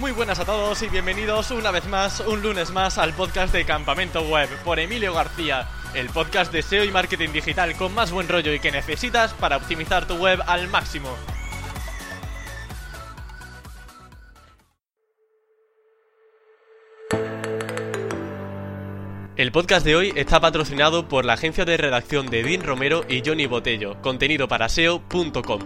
Muy buenas a todos y bienvenidos una vez más, un lunes más, al podcast de Campamento Web por Emilio García, el podcast de SEO y marketing digital con más buen rollo y que necesitas para optimizar tu web al máximo. El podcast de hoy está patrocinado por la agencia de redacción de Dean Romero y Johnny Botello, contenido para SEO.com.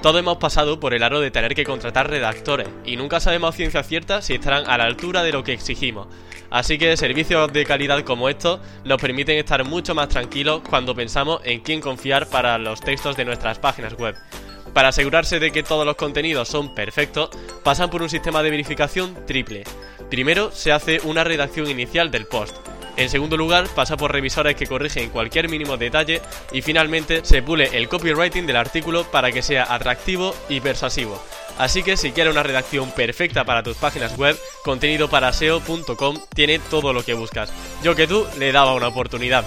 Todos hemos pasado por el aro de tener que contratar redactores y nunca sabemos ciencia cierta si estarán a la altura de lo que exigimos. Así que servicios de calidad como estos nos permiten estar mucho más tranquilos cuando pensamos en quién confiar para los textos de nuestras páginas web. Para asegurarse de que todos los contenidos son perfectos, pasan por un sistema de verificación triple. Primero se hace una redacción inicial del post, en segundo lugar, pasa por revisores que corrigen cualquier mínimo detalle y finalmente se pule el copywriting del artículo para que sea atractivo y persuasivo. Así que si quieres una redacción perfecta para tus páginas web, contenido para SEO.com tiene todo lo que buscas. Yo que tú le daba una oportunidad.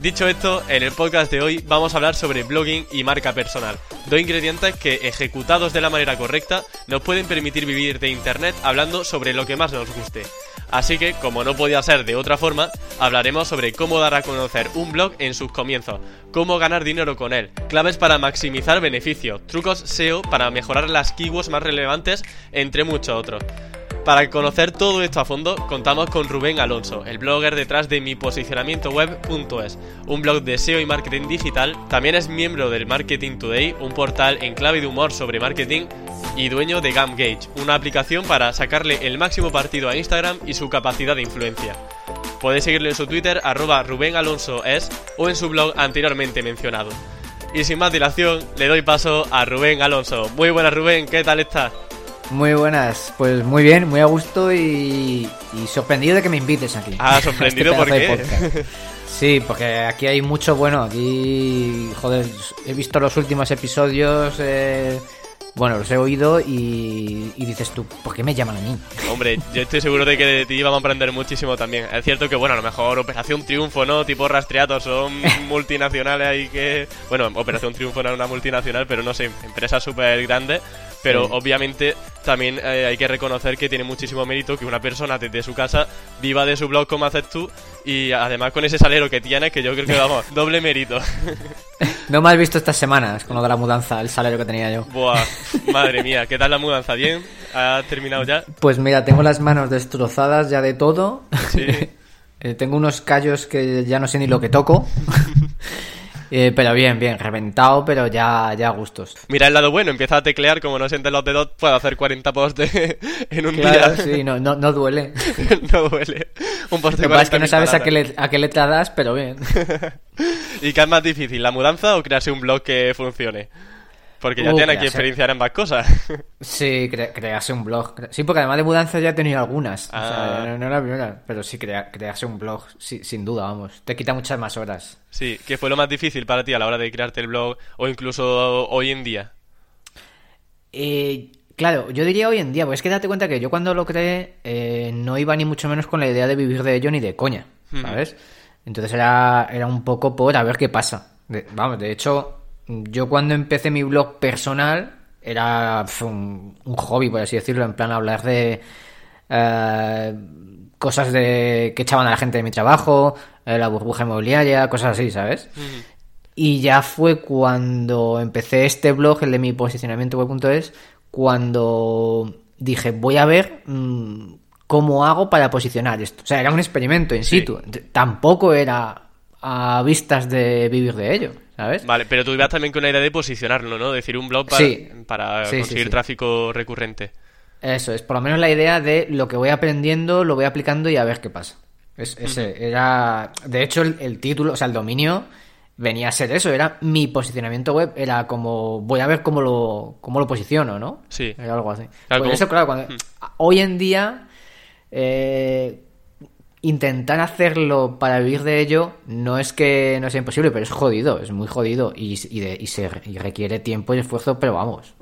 Dicho esto, en el podcast de hoy vamos a hablar sobre blogging y marca personal, dos ingredientes que ejecutados de la manera correcta nos pueden permitir vivir de internet hablando sobre lo que más nos guste. Así que, como no podía ser de otra forma, hablaremos sobre cómo dar a conocer un blog en sus comienzos, cómo ganar dinero con él, claves para maximizar beneficios, trucos SEO para mejorar las keywords más relevantes, entre muchos otros. Para conocer todo esto a fondo, contamos con Rubén Alonso, el blogger detrás de miposicionamientoweb.es, un blog de SEO y marketing digital. También es miembro del Marketing Today, un portal en clave de humor sobre marketing, y dueño de GamGage, una aplicación para sacarle el máximo partido a Instagram y su capacidad de influencia. Podéis seguirle en su Twitter, arroba Rubén Alonso es, o en su blog anteriormente mencionado. Y sin más dilación, le doy paso a Rubén Alonso. Muy buenas Rubén, ¿qué tal estás? Muy buenas, pues muy bien, muy a gusto y, sorprendido de que me invites aquí. Ah, sorprendido este por qué. Sí, porque aquí hay mucho bueno, aquí, joder, he visto los últimos episodios, eh, bueno, los he oído y, dices tú, ¿por qué me llaman a mí? Hombre, yo estoy seguro de que de ti vamos a aprender muchísimo también. Es cierto que, bueno, a lo mejor Operación Triunfo, ¿no? Tipo rastreados, son multinacionales ahí que... Bueno, Operación Triunfo no es una multinacional, pero no sé, empresas súper grandes pero obviamente también eh, hay que reconocer que tiene muchísimo mérito que una persona desde su casa viva de su blog como haces tú y además con ese salero que tienes que yo creo que vamos, doble mérito. No me has visto estas semanas con lo de la mudanza, el salero que tenía yo. Buah, madre mía, ¿qué tal la mudanza? ¿Bien? ¿Has terminado ya? Pues mira, tengo las manos destrozadas ya de todo. Sí. Eh, tengo unos callos que ya no sé ni lo que toco. Eh, pero bien, bien, reventado, pero ya, ya a gustos. Mira el lado bueno, empieza a teclear, como no sientes los dedos, puedo hacer 40 posts en un claro, día. Sí, no, no, no duele. no duele. Un post de Lo que es que no sabes a qué, a qué letra das, pero bien. ¿Y qué es más difícil, la mudanza o crearse un blog que funcione? Porque ya uh, tiene aquí experiencia en ambas cosas. Sí, cre crease un blog. Sí, porque además de mudanza ya he tenido algunas. O sea, ah. no, la primera, pero sí, crea crearse un blog, sin duda, vamos. Te quita muchas más horas. Sí, ¿qué fue lo más difícil para ti a la hora de crearte el blog o incluso hoy en día? Eh, claro, yo diría hoy en día, porque es que date cuenta que yo cuando lo creé eh, no iba ni mucho menos con la idea de vivir de ello ni de coña, ¿sabes? Entonces era, era un poco por a ver qué pasa. vamos, de hecho, yo cuando empecé mi blog personal era un, hobby, por así decirlo, en plan hablar de eh, cosas de que echaban a la gente de mi trabajo, eh, la burbuja inmobiliaria, cosas así, ¿sabes? Y ya fue cuando empecé este blog, el de mi posicionamiento web.es, cuando dije, voy a ver mm, cómo hago para posicionar esto. O sea, era un experimento in situ. Tampoco era a vistas de vivir de ello. Vale, pero tú ibas también con la idea de posicionarlo, ¿no? Decir un blog para, para conseguir tráfico recurrente. Eso es, por lo menos la idea de lo que voy aprendiendo, lo voy aplicando y a ver qué pasa. Es, ese era. De hecho, el, título, o sea, el dominio venía a ser eso, era mi posicionamiento web, era como voy a ver cómo lo, cómo lo posiciono, ¿no? Sí. Era algo así. Claro, eso, claro, cuando, hoy en día eh, intentar hacerlo para vivir de ello no es que no sea imposible, pero es jodido, es muy jodido y, y, se, requiere tiempo y esfuerzo, pero vamos.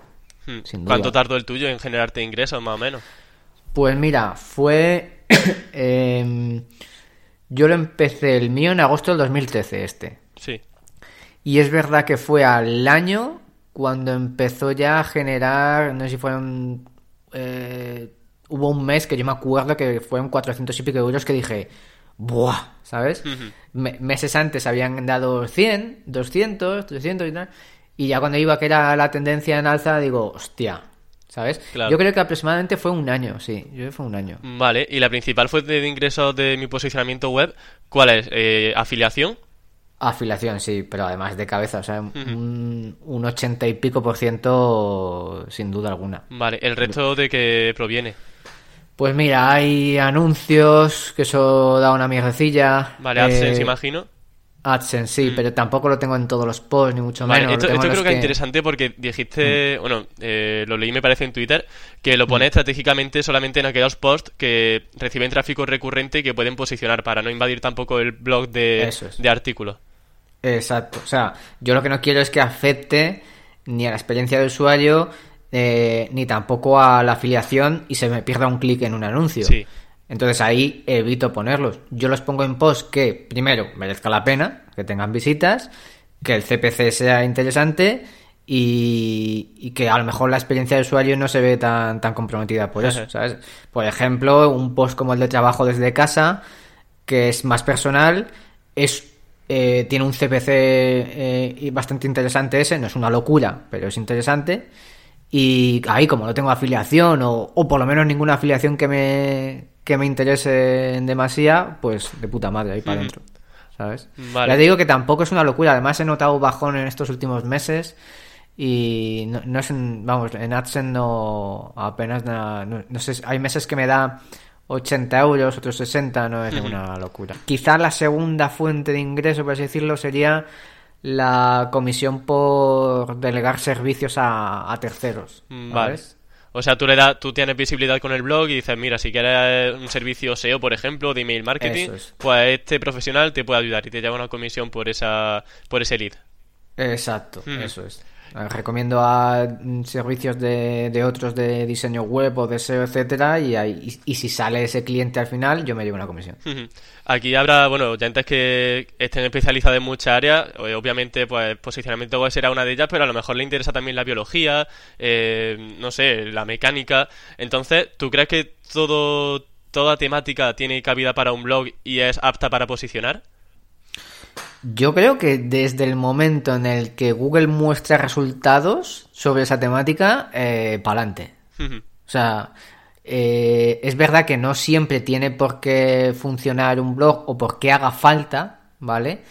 Hmm. ¿Cuánto tardó el tuyo en generarte ingresos, más o menos? Pues mira, fue... Em, yo lo empecé el mío en agosto del 2013, este. Sí. Y es verdad que fue al año cuando empezó ya a generar, no sé si fueron... Eh, hubo un mes que yo me acuerdo que fueron 400 y pico euros que dije, ¡buah! ¿Sabes? meses antes habían dado 100, 200, 300 y tal. Y ya cuando iba que era la tendencia en alza, digo, hostia, ¿sabes? Yo creo que aproximadamente fue un año, sí, yo creo que fue un año. Vale, y la principal fuente de ingresos de mi posicionamiento web, ¿cuál es? Eh, ¿Afiliación? Afiliación, sí, pero además de cabeza, o sea, un, un 80 y pico por ciento sin duda alguna. Vale, ¿el resto de qué proviene? Pues mira, hay anuncios, que eso da una mierdecilla. Vale, AdSense, eh, imagino. AdSense, sí, mm. pero tampoco lo tengo en todos los posts, ni mucho menos. Esto, creo que, es interesante porque dijiste, mm. bueno, eh, lo leí me parece en Twitter, que lo mm. estratégicamente solamente en aquellos posts que reciben tráfico recurrente y que pueden posicionar para no invadir tampoco el blog de, de artículos. Exacto. O sea, yo lo que no quiero es que afecte ni a la experiencia del usuario, eh, ni tampoco a la afiliación y se me pierda un clic en un anuncio. Entonces ahí evito ponerlos. Yo los pongo en post que, primero, merezca la pena, que tengan visitas, que el CPC sea interesante y, que a lo mejor la experiencia del usuario no se ve tan, tan comprometida por eso, ¿sabes? Por ejemplo, un post como el de trabajo desde casa, que es más personal, es eh, tiene un CPC eh, bastante interesante ese, no es una locura, pero es interesante. Y ahí, como no tengo afiliación, o, o por lo menos ninguna afiliación que me, que me interese en demasía, pues de puta madre, ahí para adentro. ¿Sabes? Ya te digo que tampoco es una locura. Además, he notado bajón en estos últimos meses. Y no, no es en, vamos, en AdSense no apenas nada, no, sé, hay meses que me da 80 euros, otros 60, no es ninguna locura. Quizá la segunda fuente de ingreso, por así decirlo, sería la comisión por delegar servicios a, terceros. Mm, vale. O sea, tú le das, tú tienes visibilidad con el blog y dices, mira, si quieres un servicio SEO, por ejemplo, de email marketing, pues este profesional te puede ayudar y te lleva una comisión por esa, por ese lead. Exacto, eso es. Recomiendo a mm, servicios de, otros de diseño web o de SEO, etcétera, y, y, si sale ese cliente al final, yo me llevo una comisión. Aquí habrá, bueno, oyentes que estén especializados en muchas áreas, eh, obviamente, pues posicionamiento web será una de ellas, pero a lo mejor le interesa también la biología, eh, no sé, la mecánica. Entonces, ¿tú crees que todo, toda temática tiene cabida para un blog y es apta para posicionar? Yo creo que desde el momento en el que Google muestra resultados sobre esa temática, eh, para adelante. O sea, eh, es verdad que no siempre tiene por qué funcionar un blog o por qué haga falta, ¿vale?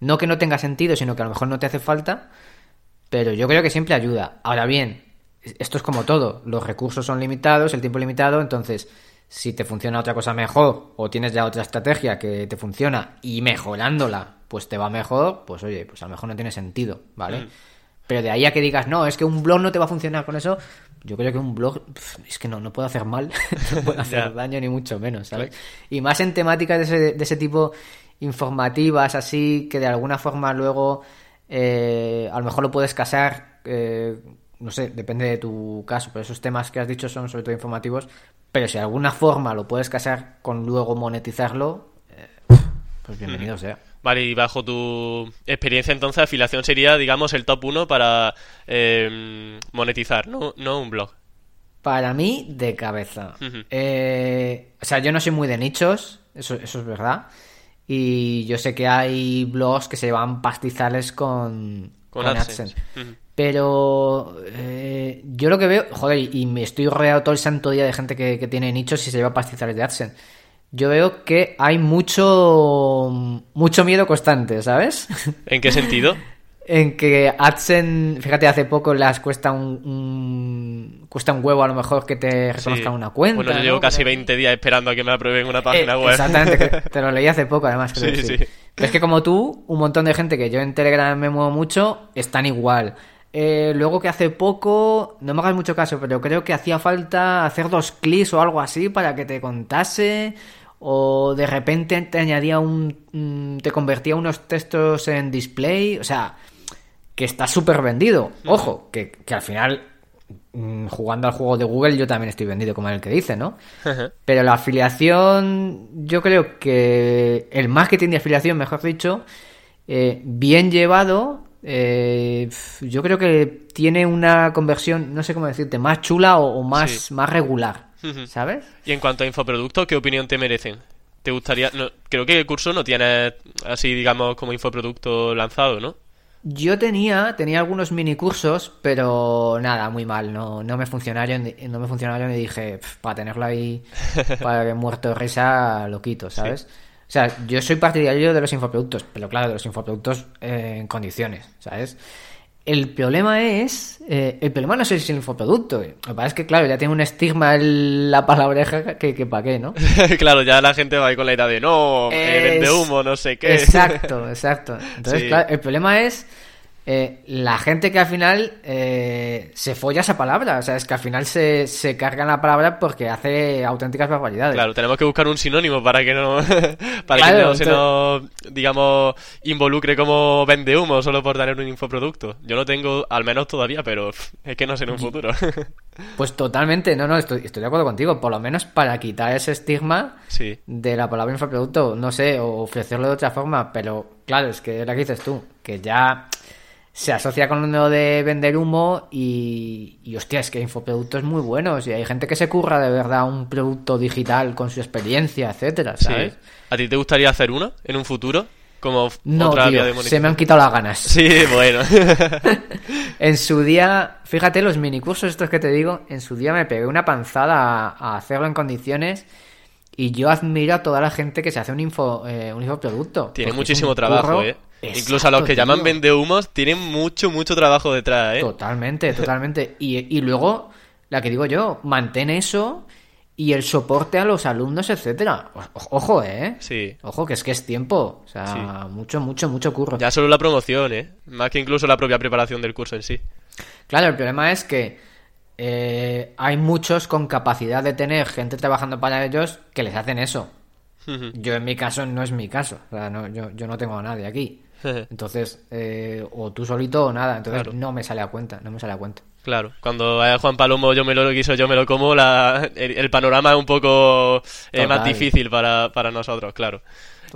No que no tenga sentido, sino que a lo mejor no te hace falta, pero yo creo que siempre ayuda. Ahora bien, esto es como todo, los recursos son limitados, el tiempo limitado, entonces si te funciona otra cosa mejor o tienes ya otra estrategia que te funciona y mejorándola pues te va mejor, pues oye, pues a lo mejor no tiene sentido, ¿vale? Mm. Pero de ahí a que digas, no, es que un blog no te va a funcionar con eso, yo creo que un blog es que no, no puede hacer mal, no puede hacer daño ni mucho menos, ¿sabes? Y más en temáticas de ese, de ese tipo informativas, así, que de alguna forma luego eh, a lo mejor lo puedes casar, eh, no sé, depende de tu caso, pero esos temas que has dicho son sobre todo informativos, pero si de alguna forma lo puedes casar con luego monetizarlo, eh, pues bienvenido sea. Vale, y bajo tu experiencia entonces, afiliación sería, digamos, el top 1 para em, monetizar, ¿no? no un blog. Para mí, de cabeza. Eh, o sea, yo no soy muy de nichos, eso, eso es verdad. Y yo sé que hay blogs que se llevan pastizales con, con, AdSense. Pero eh, yo lo que veo, joder, y me estoy rodeado todo el santo día de gente que, que tiene nichos y se lleva pastizales de AdSense yo veo que hay mucho mucho miedo constante, ¿sabes? ¿En qué sentido? en que AdSense, fíjate, hace poco las cuesta un, cuesta un huevo a lo mejor que te reconozcan una cuenta. Bueno, yo llevo casi 20 días esperando a que me aprueben una página eh, web. Exactamente, te lo leí hace poco además. Creo sí, sí. Pero es que como tú, un montón de gente que yo en Telegram me muevo mucho, están igual. Eh, luego que hace poco, no me hagas mucho caso, pero creo que hacía falta hacer dos clics o algo así para que te contase o de repente te añadía un... Mm, te convertía unos textos en display, o sea, que está súper vendido. Ojo, que, al final, mm, jugando al juego de Google, yo también estoy vendido, como el que dice, ¿no? Pero la afiliación, yo creo que el marketing de afiliación, mejor dicho, eh, bien llevado, eh, yo creo que tiene una conversión, no sé cómo decirte, más chula o, más, más regular. ¿Sabes? Y en cuanto a infoproductos, ¿qué opinión te merecen? ¿Te gustaría...? No, creo que el curso no tiene así, digamos, como infoproducto lanzado, ¿no? Yo tenía, tenía algunos mini cursos, pero nada, muy mal, no, no me funcionaron, no me funcionaron y dije, para tenerlo ahí, para que muerto de risa, lo quito, ¿sabes? O sea, yo soy partidario de los infoproductos, pero claro, de los infoproductos eh, en condiciones, ¿sabes? El problema es. Eh, el problema no es el infoproducto. Lo que pasa es que, claro, ya tiene un estigma en la palabreja que, que para qué, ¿no? claro, ya la gente va ahí con la idea de no, vende humo, no sé qué. Exacto, exacto. Entonces, claro, el problema es eh, la gente que al final eh, se folla esa palabra, o sea, es que al final se, se carga la palabra porque hace auténticas barbaridades. Claro, tenemos que buscar un sinónimo para que no, para que no se nos, digamos, involucre como vende humo solo por tener un infoproducto. Yo no tengo, al menos todavía, pero es que no sé en un futuro. pues totalmente, no, no, estoy, estoy de acuerdo contigo, por lo menos para quitar ese estigma de la palabra infoproducto, no sé, o ofrecerlo de otra forma, pero claro, es que es la que dices tú, que ya se asocia con lo de vender humo y, y hostia, es que hay infoproductos muy buenos y hay gente que se curra de verdad un producto digital con su experiencia, etcétera, ¿sabes? ¿A ti te gustaría hacer uno en un futuro? Como no, otra tío, se me han quitado las ganas. Sí, bueno. en su día, fíjate los minicursos estos que te digo, en su día me pegué una panzada a, hacerlo en condiciones y yo admiro a toda la gente que se hace un info eh, un infoproducto. Tiene muchísimo trabajo, eh. Incluso a los que llaman vendehumos tienen mucho, mucho trabajo detrás, ¿eh? Totalmente, totalmente. Y, y luego, la que digo yo, mantén eso y el soporte a los alumnos, etcétera. Ojo, ¿eh? Sí. Ojo, que es que es tiempo. O sea, mucho, mucho, mucho curro. Ya solo la promoción, ¿eh? Más que incluso la propia preparación del curso en sí. Claro, el problema es que eh, hay muchos con capacidad de tener gente trabajando para ellos que les hacen eso. Yo en mi caso no es mi caso. O sea, no, yo, yo no tengo a nadie aquí. Entonces, eh, o tú solito o nada. Entonces no me sale a cuenta, no me sale a cuenta. Claro, cuando vaya Juan Palomo yo me lo quiso, yo me lo como, la, el, panorama es un poco eh, más difícil para, para nosotros, claro.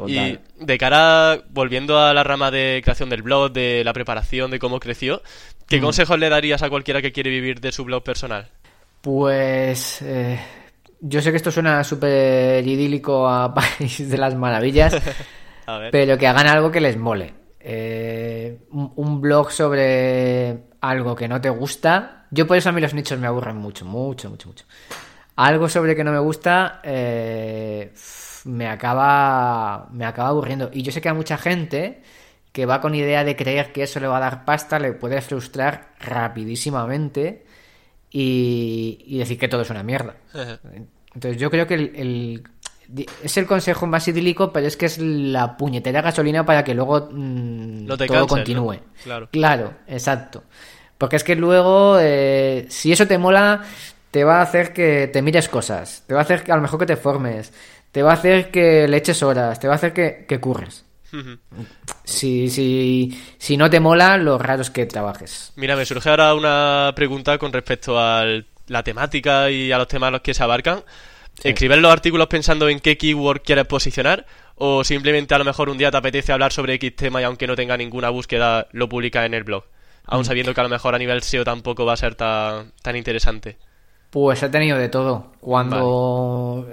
Y de cara, volviendo a la rama de creación del blog, de la preparación, de cómo creció, ¿qué mm. consejos le darías a cualquiera que quiere vivir de su blog personal? Pues eh, yo sé que esto suena súper idílico a País de las Maravillas, pero que hagan algo que les mole. Eh, un, blog sobre algo que no te gusta. Yo por eso a mí los nichos me aburren mucho, mucho, mucho, mucho. Algo sobre que no me gusta eh, me acaba me acaba aburriendo. Y yo sé que a mucha gente que va con idea de creer que eso le va a dar pasta le puede frustrar rapidísimamente y, decir que todo es una mierda. Entonces yo creo que el es el consejo más idílico, pero es que es la puñetera gasolina para que luego mm, todo continúe. Claro. claro, exacto. Porque es que luego, eh, si eso te mola, te va a hacer que te mires cosas, te va a hacer que a lo mejor que te formes, te va a hacer que le eches horas, te va a hacer que, que curres. si, si, si no te mola, lo raro es que trabajes. Mira, me surge ahora una pregunta con respecto a la temática y a los temas a los que se abarcan. ¿Escribes los artículos pensando en qué keyword quieres posicionar? ¿O simplemente a lo mejor un día te apetece hablar sobre X tema y aunque no tenga ninguna búsqueda lo publicas en el blog? Aún mm. sabiendo que a lo mejor a nivel SEO tampoco va a ser tan, tan interesante. Pues he tenido de todo. Cuando,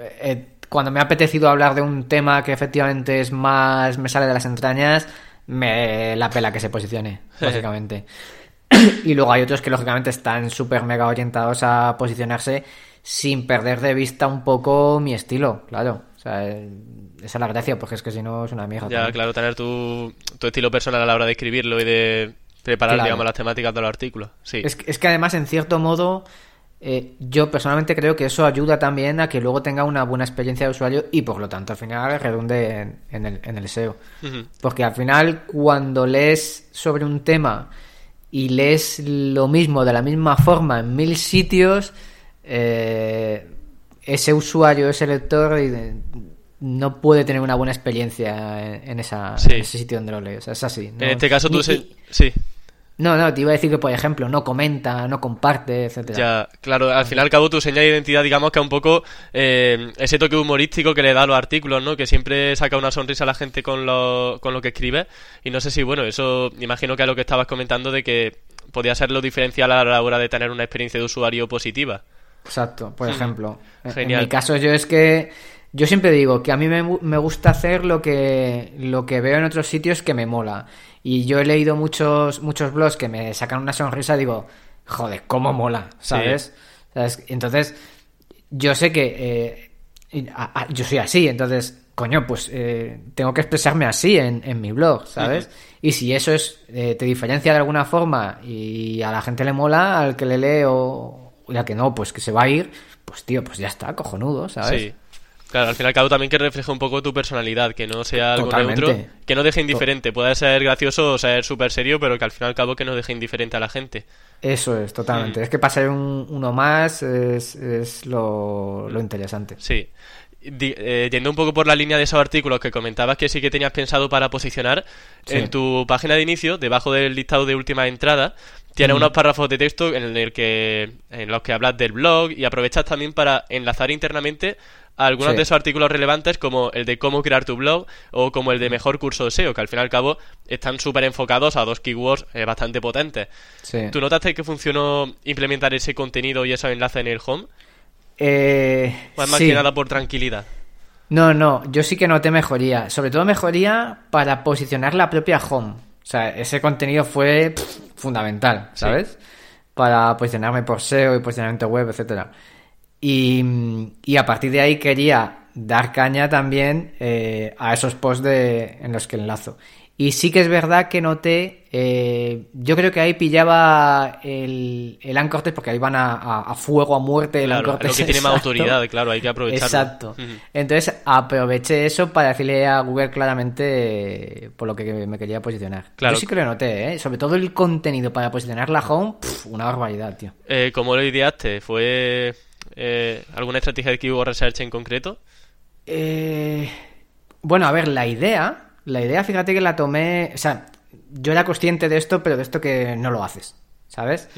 cuando me ha apetecido hablar de un tema que efectivamente es más me sale de las entrañas, me la pela que se posicione, básicamente. y luego hay otros que lógicamente están súper mega orientados a posicionarse sin perder de vista un poco mi estilo, claro. O sea, esa es la gracia, porque es que si no es una mierda. Ya, claro, tener tu, estilo personal a la hora de escribirlo y de preparar, digamos, las temáticas de los artículos. Sí. Es, es que además, en cierto modo, eh, yo personalmente creo que eso ayuda también a que luego tenga una buena experiencia de usuario y por lo tanto al final redunde en, el, en el, SEO. Porque al final cuando lees sobre un tema y lees lo mismo de la misma forma en mil sitios, eh, ese usuario, ese lector, no puede tener una buena experiencia en, esa, ese sitio donde lo lees. Es así. En este caso tú... sí. No, no, te iba a decir que, por ejemplo, no comenta, no comparte, etcétera. Ya, claro, al fin y al cabo tu señal de identidad, digamos que un poco eh, ese toque humorístico que le da a los artículos, ¿no? Que siempre saca una sonrisa a la gente con lo, con lo que escribe. Y no sé si, bueno, eso imagino que es lo que estabas comentando de que podía ser lo diferencial a la hora de tener una experiencia de usuario positiva. Exacto, por ejemplo. En- Genial. En mi caso yo es que yo siempre digo que a mí me, me gusta hacer lo que lo que veo en otros sitios que me mola. Y yo he leído muchos muchos blogs que me sacan una sonrisa y digo, joder, cómo mola, ¿sabes? ¿Sabes? Entonces, yo sé que eh, y- a- a- yo soy así, entonces, coño, pues eh, tengo que expresarme así en, en mi blog, ¿sabes? Y si eso es eh, te diferencia de alguna forma y a la gente le mola, al que le lee o y al que no, pues que se va a ir, pues tío, pues ya está, cojonudo, ¿sabes? Sí. Claro, al fin y al cabo también que refleje un poco tu personalidad, que no sea algo Totalmente. neutro, que no deje indiferente. Puede ser gracioso o ser súper serio, pero que al fin y al cabo que no deje indiferente a la gente. Eso es, totalmente. Es que pasar un, uno más es, es lo, lo interesante. Sí. Eh, yendo un poco por la línea de esos artículos que comentabas que sí que tenías pensado para posicionar, Sí. en tu página de inicio, debajo del listado de última entrada, tienes unos párrafos de texto en, el que, en los que hablas del blog y aprovechas también para enlazar internamente algunos Sí. de esos artículos relevantes como el de cómo crear tu blog o como el de mejor curso de SEO, que al fin y al cabo están súper enfocados a dos keywords eh, bastante potentes. Sí. ¿Tú notaste que funcionó implementar ese contenido y esos enlaces en el home? Eh, ¿O es más sí. que nada por tranquilidad? No, no, yo sí que noté mejoría. Sobre todo mejoría para posicionar la propia home. O sea, ese contenido fue pff, fundamental, Sí. ¿sabes? Para posicionarme por SEO y posicionamiento web, etcétera. Y, y a partir de ahí quería dar caña también eh, a esos posts de, en los que enlazo. Y sí que es verdad que noté, eh, yo creo que ahí pillaba el, el Anchor Text porque ahí van a, a- a fuego, a muerte el Claro, Anchor lo que tiene más autoridad, claro, hay que aprovecharlo. Exacto. Entonces aproveché eso para decirle a Google claramente eh, por lo que me quería posicionar. Claro. Yo sí que lo noté, ¿eh? Sobre todo el contenido para posicionar la home, una barbaridad, tío. Eh, ¿Cómo lo ideaste? ¿Fue eh, alguna estrategia de keyword research en concreto? Eh, bueno, a ver, la idea, la idea, fíjate que la tomé, o sea, yo era consciente de esto, pero de esto que no lo haces, ¿sabes?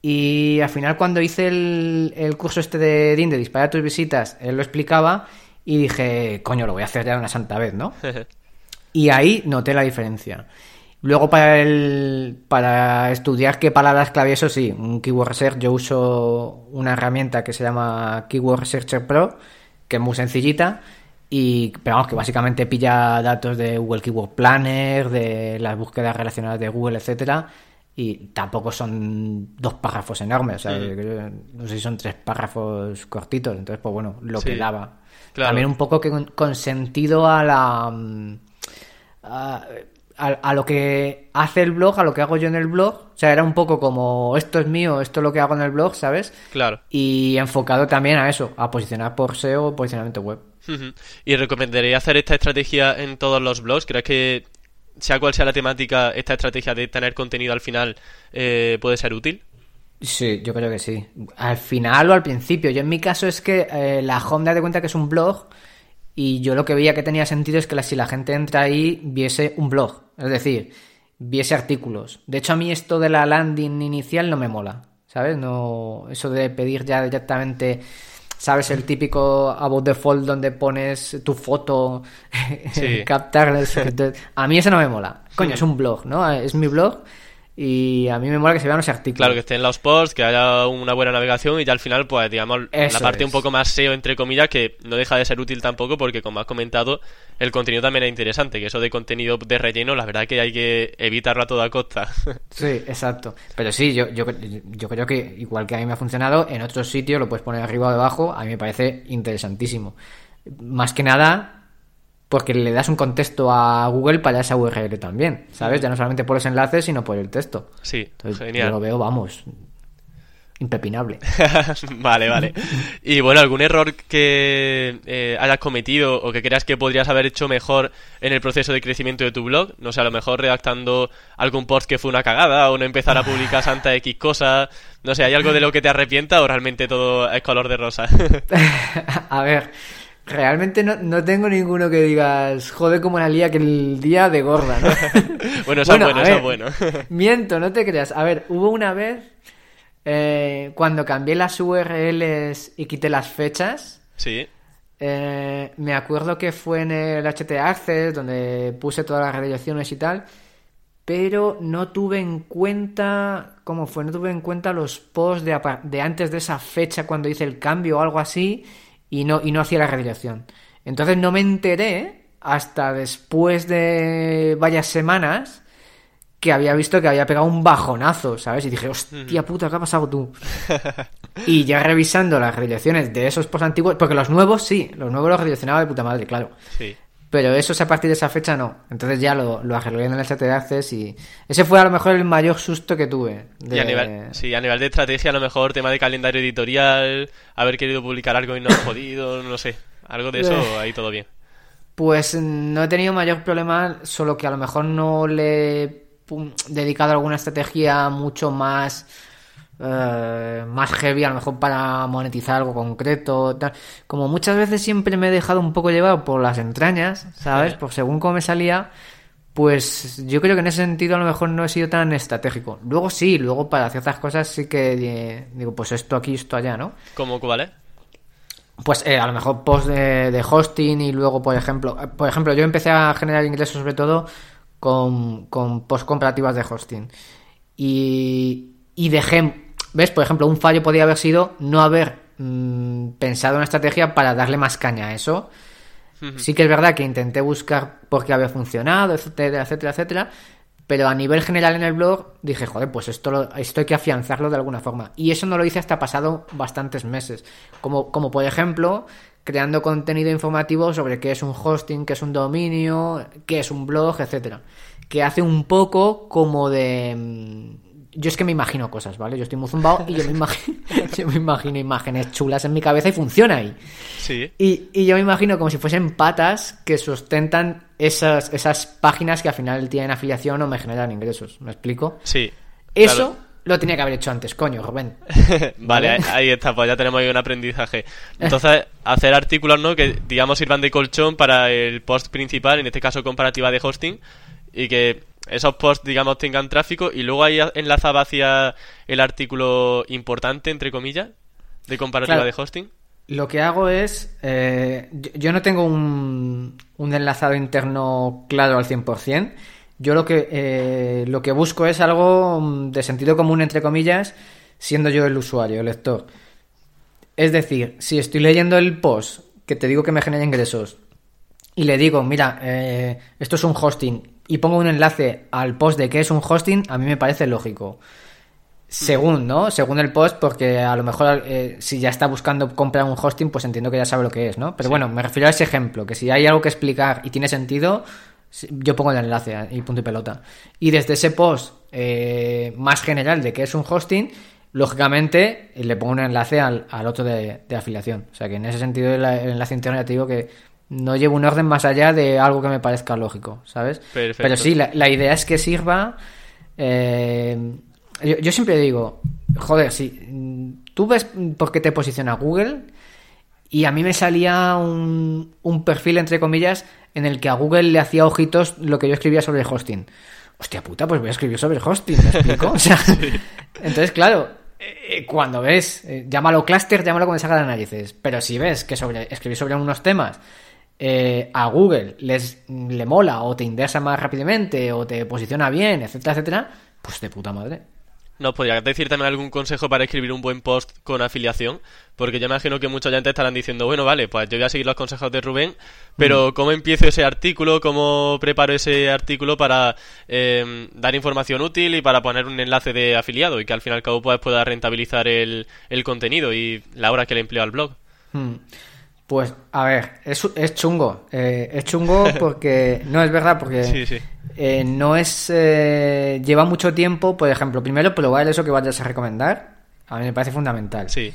Y al final cuando hice el, el curso este de DIN, de disparar tus visitas, él lo explicaba y dije, coño, lo voy a hacer ya una santa vez, ¿no? Y ahí noté la diferencia. Luego para el para estudiar qué palabras clave, eso sí, un Keyword Research, yo uso una herramienta que se llama Keyword Researcher Pro, que es muy sencillita, y pero vamos, que básicamente pilla datos de Google Keyword Planner, de las búsquedas relacionadas de Google, etcétera, y tampoco son dos párrafos enormes, o sea, Mm. no sé si son tres párrafos cortitos, entonces pues bueno, lo Sí. que daba. Claro. También un poco que con, sentido a la mm, a, a- a lo que hace el blog, a lo que hago yo en el blog. O sea, era un poco como esto es mío, esto es lo que hago en el blog, ¿sabes? Claro. Y enfocado también a eso, a posicionar por SEO posicionamiento web. ¿Y recomendaría hacer esta estrategia en todos los blogs? ¿Crees que, sea cual sea la temática, esta estrategia de tener contenido al final eh, puede ser útil? Sí, yo creo que sí. Al final o al principio. Yo en mi caso es que eh, la home, date cuenta que es un blog y yo lo que veía que tenía sentido es que si la gente entra ahí viese un blog. Es decir, viese artículos. De hecho, a mí esto de la landing inicial no me mola. ¿Sabes? No, eso de pedir ya directamente, ¿sabes? El típico about default donde pones tu foto, Sí. captar. A mí eso no me mola. Coño, es un blog, ¿no? Es mi blog y a mí me mola que se vean los artículos. Claro, que estén los posts, que haya una buena navegación y ya al final, pues digamos, la parte un poco más SEO, entre comillas, que no deja de ser útil tampoco porque, como has comentado, el contenido también es interesante, que eso de contenido de relleno, la verdad que hay que evitarlo a toda costa. Sí, exacto. Pero sí, yo, yo, yo creo que igual que a mí me ha funcionado, en otros sitios lo puedes poner arriba o debajo, a mí me parece interesantísimo. Más que nada porque le das un contexto a Google para esa URL también, ¿sabes? Ya no solamente por los enlaces, sino por el texto. sí, Entonces, genial. Yo lo veo, vamos, impepinable. vale, vale. Y bueno, ¿algún error que eh, hayas cometido o que creas que podrías haber hecho mejor en el proceso de crecimiento de tu blog? No sé, a lo mejor redactando algún post que fue una cagada o no empezar a publicar santa X cosas. No sé, ¿hay algo de lo que te arrepienta o realmente todo es color de rosa? a ver, realmente no, no tengo ninguno que digas, joder, como la lía que el día de gorda, ¿no? bueno, eso Bueno, es bueno, eso. Miento, no te creas. A ver, hubo una vez eh, cuando cambié las URLs y quité las fechas. sí. eh, me acuerdo que fue en el HT Access donde puse todas las redirecciones y tal. pero no tuve en cuenta, ¿cómo fue? No tuve en cuenta los posts de antes de esa fecha cuando hice el cambio o algo así y no, y no hacía la redirección. Entonces no me enteré hasta después de varias semanas que había visto que había pegado un bajonazo, ¿sabes? Y dije, hostia puta, ¿qué ha pasado tú? y ya revisando las redirecciones de esos posts antiguos, porque los nuevos sí, los nuevos los redireccionaba de puta madre, claro. Sí. Pero esos a partir de esa fecha no. Entonces ya lo, lo arreglé en el chat de Access y ese fue a lo mejor el mayor susto que tuve. de- Y a nivel, sí, a nivel de estrategia, a lo mejor tema de calendario editorial, haber querido publicar algo y no has podido, no sé. Algo de eso, ahí todo bien. Pues no he tenido mayor problema, solo que a lo mejor no le he dedicado alguna estrategia mucho más eh, más heavy, a lo mejor para monetizar algo concreto. tal. Como muchas veces siempre me he dejado un poco llevado por las entrañas, ¿sabes? Sí. Por según cómo me salía, pues yo creo que en ese sentido a lo mejor no he sido tan estratégico. Luego sí, luego para ciertas cosas sí que eh, digo, pues esto aquí, esto allá, ¿no? ¿Cómo cuál es? Pues eh, a lo mejor post de, de hosting y luego, por ejemplo, por ejemplo, yo empecé a generar ingresos sobre todo con, con post comparativas de hosting. Y, y dejé, ¿ves? Por ejemplo, un fallo podría haber sido no haber mm, pensado una estrategia para darle más caña a eso. Sí que es verdad que intenté buscar por qué había funcionado, etcétera, etcétera, etcétera. Pero a nivel general en el blog dije, joder, pues esto, lo- esto hay que afianzarlo de alguna forma. Y eso no lo hice hasta pasado bastantes meses. Como, como por ejemplo, creando contenido informativo sobre qué es un hosting, qué es un dominio, qué es un blog, etcétera. Que hace un poco como de... Yo es que me imagino cosas, ¿vale? Yo estoy muy zumbado y yo me imagino, yo me imagino imágenes chulas en mi cabeza y funciona ahí. Sí. Y, y yo me imagino como si fuesen patas que sustentan esas, esas páginas que al final tienen afiliación o me generan ingresos. ¿Me explico? Sí. Eso lo tenía que haber hecho antes, coño, Rubén. vale, ¿Vale? ahí- ahí está, pues ya tenemos ahí un aprendizaje. Entonces, hacer artículos, ¿no? Que, digamos, sirvan de colchón para el post principal, en este caso comparativa de hosting, y que esos posts, digamos, tengan tráfico, y luego ahí enlazaba hacia el artículo importante, entre comillas, de comparativa Claro. de hosting. Lo que hago es. eh, yo, yo no tengo un, un enlazado interno claro al 100%. Yo lo que, eh, lo que busco es algo mm, de sentido común, entre comillas, siendo yo el usuario, el lector. Es decir, si estoy leyendo el post que te digo que me genera ingresos y le digo, mira, eh, esto es un hosting y pongo un enlace al post de qué es un hosting, a mí me parece lógico. Según, ¿no? Según el post, porque a lo mejor eh, si ya está buscando comprar un hosting, pues entiendo que ya sabe lo que es, ¿no? Pero bueno, me refiero a ese ejemplo, que si hay algo que explicar y tiene sentido, yo pongo el enlace a- y punto y pelota. Y desde ese post eh, más general de qué es un hosting, lógicamente eh, le pongo un enlace al, al otro de, de afiliación. O sea que en ese sentido el, el enlace interno ya te digo que no llevo un orden más allá de algo que me parezca lógico, ¿sabes? Perfecto. Pero sí, la, la idea es que sirva. eh, yo, yo siempre digo, joder, si mm, tú ves por qué te posiciona Google y a mí me salía un, un perfil, entre comillas, en el que a Google le hacía ojitos lo que yo escribía sobre hosting. Hostia puta, pues voy a escribir sobre hosting, ¿me explico? O sea, entonces, claro, eh, cuando ves, eh, llámalo cluster, llámalo como te salga de narices, pero si ves que sobre escribir sobre unos temas eh, a Google les le mola o te interesa más rápidamente o te posiciona bien, etcétera, etcétera, pues de puta madre. ¿Nos podrías decir también algún consejo para escribir un buen post con afiliación? Porque yo imagino que muchos te estarán diciendo, bueno, vale, pues yo voy a seguir los consejos de Rubén, pero ¿cómo empiezo ese artículo? ¿Cómo preparo ese artículo para eh, dar información útil y para poner un enlace de afiliado y que al fin y al cabo pues, pueda rentabilizar el, el contenido y la hora que le empleo al blog? Hmm. Pues, a ver, es, es chungo. Eh, es chungo porque. No es verdad, porque. Sí, sí. eh, no es. eh, lleva mucho tiempo, por ejemplo, primero probar eso que vayas a recomendar. A mí me parece fundamental. Sí,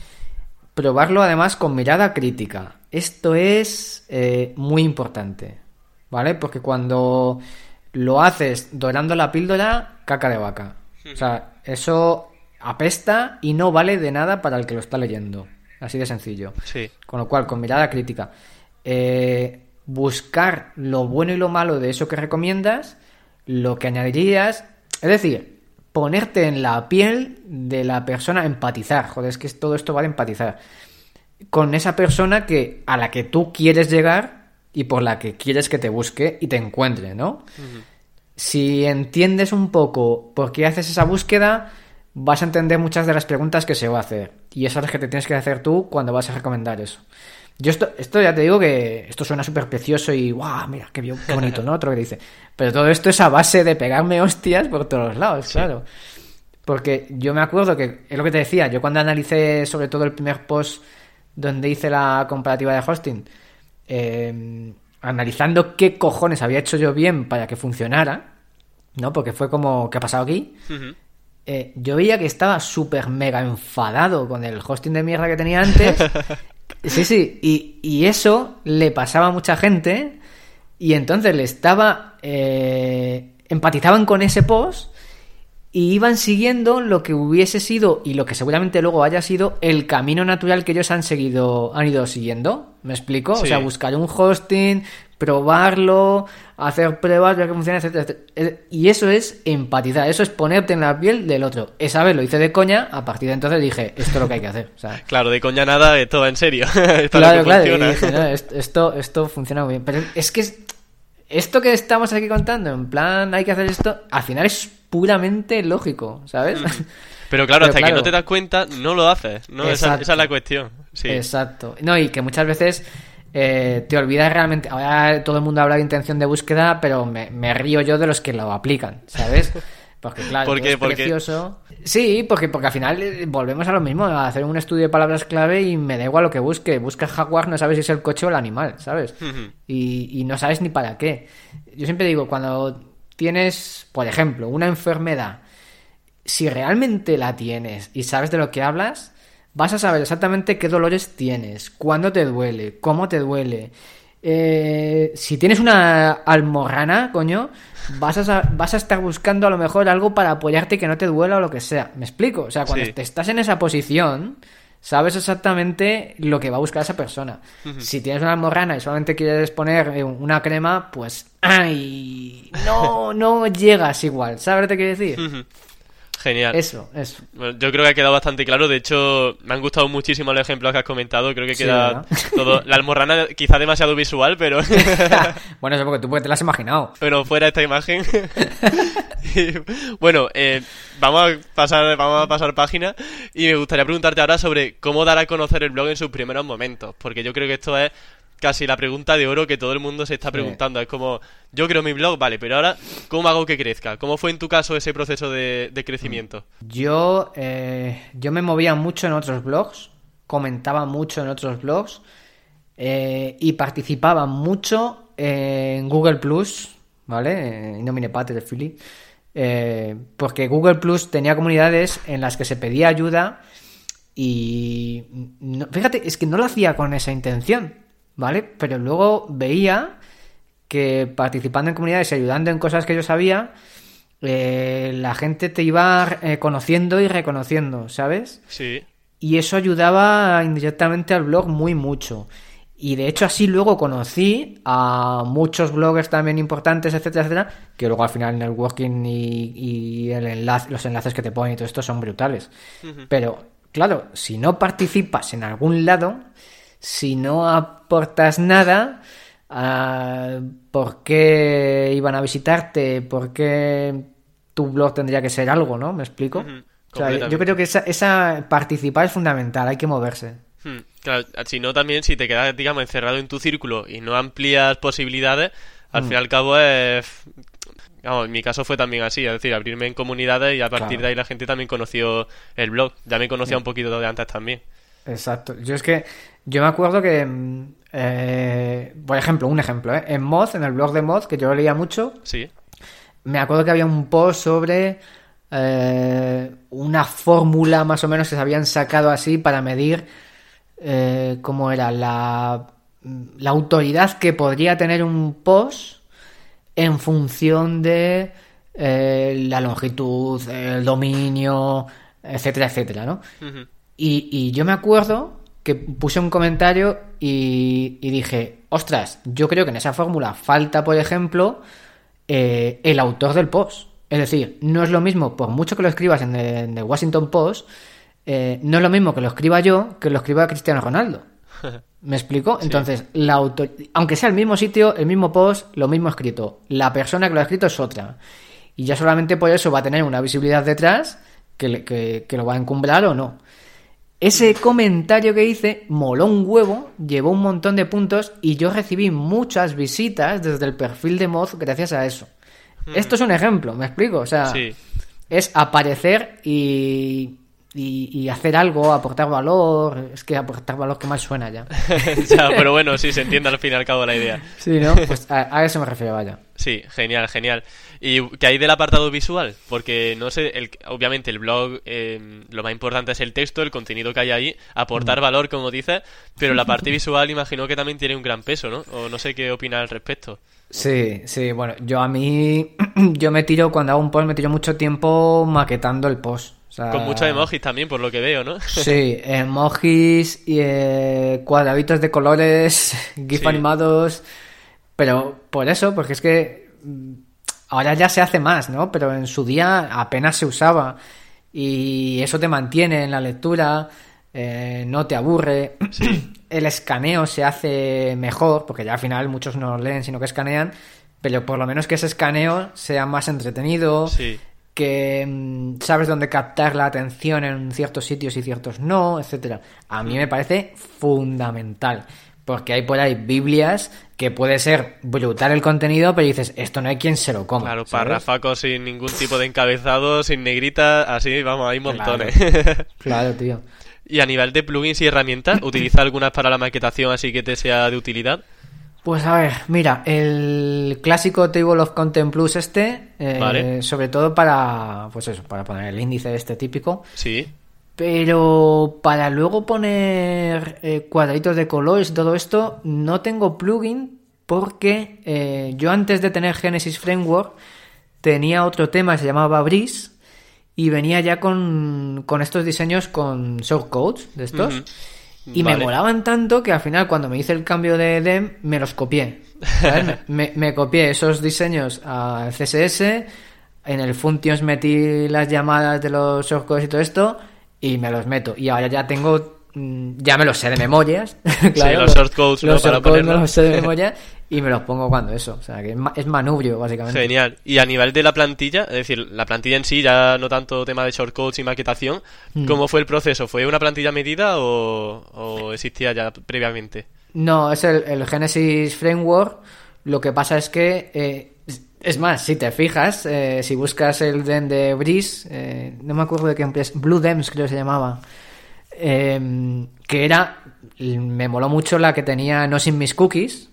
Probarlo además con mirada crítica. Esto es eh, muy importante. ¿Vale? Porque cuando lo haces dorando la píldora, caca de vaca. O sea, eso apesta y no vale de nada para el que lo está leyendo. Así de sencillo. sí. Con lo cual, con mirada crítica, eh, buscar lo bueno y lo malo de eso que recomiendas, lo que añadirías, es decir, ponerte en la piel de la persona, empatizar, joder, es que todo esto va de empatizar, con esa persona que a la que tú quieres llegar y por la que quieres que te busque y te encuentre, ¿no? si entiendes un poco por qué haces esa búsqueda, vas a entender muchas de las preguntas que se va a hacer. Y esas las que te tienes que hacer tú cuando vas a recomendar eso. Yo esto, esto ya te digo que esto suena súper precioso y guau, mira, qué, qué bonito, ¿no? Otro que dice. Pero todo esto es a base de pegarme hostias por todos lados, claro. Porque yo me acuerdo que, es lo que te decía, yo cuando analicé sobre todo el primer post donde hice la comparativa de hosting, eh, analizando qué cojones había hecho yo bien para que funcionara, ¿no? Porque fue como, ¿qué ha pasado aquí? Eh, yo veía que estaba súper mega enfadado con el hosting de mierda que tenía antes. sí, sí, y, y, eso le pasaba a mucha gente y entonces le estaba... Eh, empatizaban con ese post y iban siguiendo lo que hubiese sido y lo que seguramente luego haya sido el camino natural que ellos han seguido, han ido siguiendo. ¿Me explico? O sea, buscar un hosting, probarlo, hacer pruebas, ver que funciona, etcétera, Y eso es empatizar, eso es ponerte en la piel del otro. Esa vez lo hice de coña, a partir de entonces dije, esto es lo que hay que hacer. claro, de coña nada, esto va en serio. esto claro, claro, dije, esto, esto funciona muy bien. Pero es que esto que estamos aquí contando, en plan, hay que hacer esto, al final es puramente lógico, ¿sabes? Mm. Pero claro, hasta que no te das cuenta, no lo haces, ¿no? Esa, es la cuestión. Sí. Exacto. No, y que muchas veces eh, te olvidas realmente. Ahora todo el mundo habla de intención de búsqueda, pero me, río yo de los que lo aplican, ¿sabes? Porque claro, es precioso. Sí, porque, porque al final eh, volvemos a lo mismo, a hacer un estudio de palabras clave y me da igual lo que busque. Buscas Jaguar, no sabes si es el coche o el animal, ¿sabes? y, y no sabes ni para qué. Yo siempre digo, cuando tienes, por ejemplo, una enfermedad, si realmente la tienes y sabes de lo que hablas, vas a saber exactamente qué dolores tienes, cuándo te duele, cómo te duele. Eh, si tienes una almorrana, coño, vas a, vas a estar buscando a lo mejor algo para apoyarte que no te duela o lo que sea. ¿Me explico? O sea, cuando te estás en esa posición, sabes exactamente lo que va a buscar esa persona. Si tienes una almorrana y solamente quieres poner eh, una crema, pues ¡ay! No, no llegas igual, ¿sabes lo que quiero decir? Genial. Eso, eso. yo creo que ha quedado bastante claro. De hecho, me han gustado muchísimo los ejemplos que has comentado. Creo que queda todo. La almorrana quizá demasiado visual, pero. bueno, eso porque tú te lo has imaginado. Pero fuera esta imagen. bueno, eh, vamos a pasar, vamos a pasar página. Y me gustaría preguntarte ahora sobre cómo dar a conocer el blog en sus primeros momentos. Porque yo creo que esto es casi la pregunta de oro que todo el mundo se está preguntando. Es como, yo creo mi blog, vale, pero ahora, ¿cómo hago que crezca? ¿Cómo fue en tu caso ese proceso de, crecimiento? Yo, eh, yo me movía mucho en otros blogs, comentaba mucho en otros blogs eh, y participaba mucho en Google Plus, ¿vale? En Nomine Pate de Philly. Eh, porque Google Plus tenía comunidades en las que se pedía ayuda y fíjate, es que no lo hacía con esa intención. ¿Vale? Pero luego veía que participando en comunidades y ayudando en cosas que yo sabía, eh, la gente te iba eh, conociendo y reconociendo, ¿sabes? Sí. Y eso ayudaba indirectamente al blog muy mucho. Y de hecho así luego conocí a muchos bloggers también importantes, etcétera, etcétera, que luego al final el networking y, y el enlace, los enlaces que te ponen y todo esto son brutales. Pero claro, si no participas en algún lado, si no aportas nada, ah, ¿por qué iban a visitarte? ¿Por qué tu blog tendría que ser algo, no? ¿Me explico? yo creo que esa, participar es fundamental, hay que moverse. Hmm, claro, si no también, si te quedas, digamos, encerrado en tu círculo y no amplías posibilidades, al hmm. fin y al cabo es... en mi caso fue también así, es decir, abrirme en comunidades y a partir de ahí la gente también conoció el blog. Ya me conocía hmm. un poquito de antes también. Exacto. Yo es que yo me acuerdo que, mm, eh, por ejemplo, un ejemplo, ¿eh? en Mod, en el blog de Mod, que yo lo leía mucho, sí. me acuerdo que había un post sobre eh, una fórmula más o menos que se habían sacado así para medir eh, cómo era la, la autoridad que podría tener un post en función de la longitud, el dominio, etcétera, etcétera, ¿no? Y, yo me acuerdo que puse un comentario y, dije, ostras, yo creo que en esa fórmula falta, por ejemplo, eh, el autor del post. Es decir, no es lo mismo, por mucho que lo escribas en el, Washington Post, eh, no es lo mismo que lo escriba yo que lo escriba Cristiano Ronaldo. ¿Me explico? Entonces, la auto... aunque sea el mismo sitio, el mismo post, lo mismo escrito, la persona que lo ha escrito es otra. Y ya solamente por eso va a tener una visibilidad detrás que, que, que lo va a encumbrar o no. Ese comentario que hice moló un huevo, llevó un montón de puntos y yo recibí muchas visitas desde el perfil de Moz gracias a eso. Hmm. Esto es un ejemplo, ¿me explico? O sea, Sí. es aparecer y, y, y hacer algo, aportar valor. Es que aportar valor que mal suena ya. Ya, pero bueno, sí, se entiende al fin y al cabo la idea. Sí, ¿no? Pues a, a eso me refiero, vaya. Sí, genial, genial. ¿Y qué hay del apartado visual? Porque, no sé, el- obviamente el blog, eh, lo más importante es el texto, el contenido que hay ahí, aportar valor, como dices, pero la parte visual imagino que también tiene un gran peso, ¿no? O no sé qué opinas al respecto. Sí, sí, bueno, yo a mí, yo me tiro, cuando hago un post, me tiro mucho tiempo maquetando el post. O sea, Con muchos emojis también, por lo que veo, ¿no? Sí, emojis y eh, cuadraditos de colores, GIF Sí. animados. Pero por eso, porque es que mm, ahora ya se hace más, ¿no? Pero en su día apenas se usaba. Y eso te mantiene en la lectura, eh, no te aburre. El escaneo se hace mejor, porque ya al final muchos no leen, sino que escanean. Pero por lo menos que ese escaneo sea más entretenido Sí. Que mm, sabes dónde captar la atención en ciertos sitios y ciertos no, etcétera. A mí me parece fundamental, porque hay por ahí Biblias que puede ser brutal el contenido, pero dices, esto no hay quien se lo coma. Claro, parrafacos sin ningún tipo de encabezado, sin negrita, así, vamos, hay montones. Claro, tío. y a nivel de plugins y herramientas, ¿utiliza algunas para la maquetación así que te sea de utilidad? Pues a ver, mira, el clásico Table of Content Plus este, eh, Vale. sobre todo para, pues eso, para poner el índice este típico, Sí. Pero para luego poner eh, cuadraditos de colores y todo esto, no tengo plugin porque eh, yo antes de tener Genesis Framework tenía otro tema que se llamaba Breeze y venía ya con, con estos diseños con shortcodes de estos. Y me Vale. molaban tanto que al final cuando me hice el cambio de DEM me los copié. ¿sabes? me, copié esos diseños a CSS, en el Functions metí las llamadas de los shortcodes y todo esto y me los meto. Y ahora ya tengo, ya me los sé de memorias. claro, los shortcodes, ¿no? los Para shortcodes me ponerlo. los sé de memoria y me los pongo cuando eso. O sea, que es, ma- es manubrio básicamente. Genial. Y a nivel de la plantilla, es decir, la plantilla en sí, ya no tanto tema de shortcodes y maquetación, Mm. ¿cómo fue el proceso? ¿Fue una plantilla medida o, o existía ya previamente? No, es el, el Genesis Framework. Lo que pasa es que, eh, es- es más, si te fijas, eh, si buscas el DEM de Breeze, eh, no me acuerdo de qué empresa, Blue Dems creo que se llamaba, eh, que era, me moló mucho la que tenía No Sin Mis Cookies.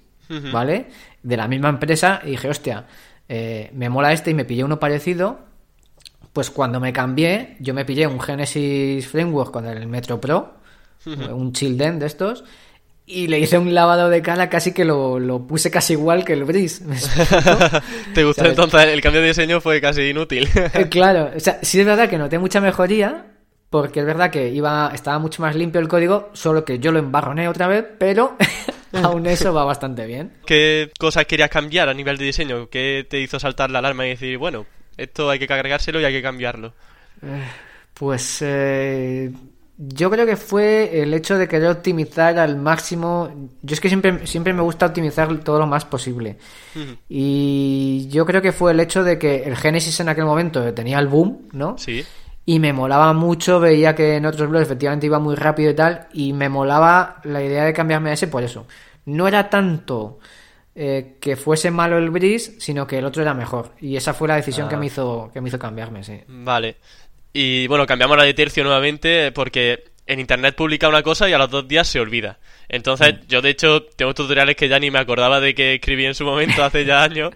¿vale? De la misma empresa y dije, hostia, eh, me mola este y me pillé uno parecido. Pues cuando me cambié, yo me pillé un Genesis Framework con el Metro Pro, un Childen de estos, y le hice un lavado de cara casi que lo, lo puse casi igual que el Breeze. ¿Te gustó ¿Sabes? entonces? El cambio de diseño fue casi inútil. Eh, claro, o sea, sí es verdad que noté mucha mejoría, porque es verdad que iba, estaba mucho más limpio el código, solo que yo lo embarroné otra vez, pero aún eso va bastante bien. ¿Qué cosas querías cambiar a nivel de diseño? ¿Qué te hizo saltar la alarma y decir, bueno, esto hay que cargárselo y hay que cambiarlo? Pues eh, yo creo que fue el hecho de querer optimizar al máximo. Yo es que siempre, siempre me gusta optimizar todo lo más posible. Y yo creo que fue el hecho de que el Genesis en aquel momento tenía el boom, ¿no? Sí. Y me molaba mucho, veía que en otros blogs efectivamente iba muy rápido y tal, y me molaba la idea de cambiarme a ese por eso. No era tanto eh, que fuese malo el Breeze, sino que el otro era mejor. Y esa fue la decisión que Ah. me hizo que me hizo cambiarme, sí. Vale. Y bueno, cambiamos la de tercio nuevamente porque en internet publica una cosa y a los dos días se olvida. Entonces, yo de hecho tengo tutoriales que ya ni me acordaba de que escribí en su momento hace ya años.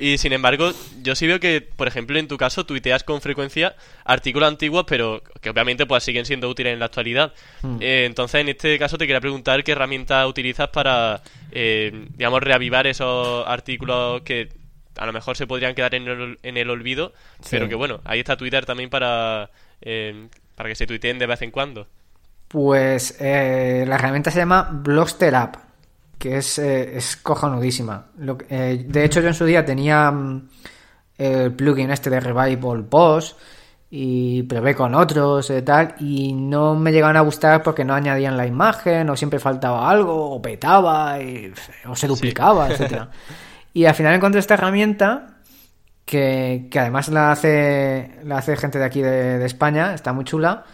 Y sin embargo, yo sí veo que, por ejemplo, en tu caso, tuiteas con frecuencia artículos antiguos, pero que obviamente pues siguen siendo útiles en la actualidad. Eh, entonces, en este caso te quería preguntar qué herramientas utilizas para, eh, digamos, reavivar esos artículos que a lo mejor se podrían quedar en el, en el olvido, pero que bueno, ahí está Twitter también para, eh, para que se tuiteen de vez en cuando. Pues eh, la herramienta se llama Blogster App, que es, eh, es cojonudísima. Lo que- eh, de hecho, yo en su día tenía mm, el plugin este de Revival Post y probé con otros y tal y no me llegaban a gustar porque no añadían la imagen o siempre faltaba algo o petaba o se duplicaba, etcétera. y al final encontré esta herramienta que, además la hace la hace gente de aquí de, España, está muy chula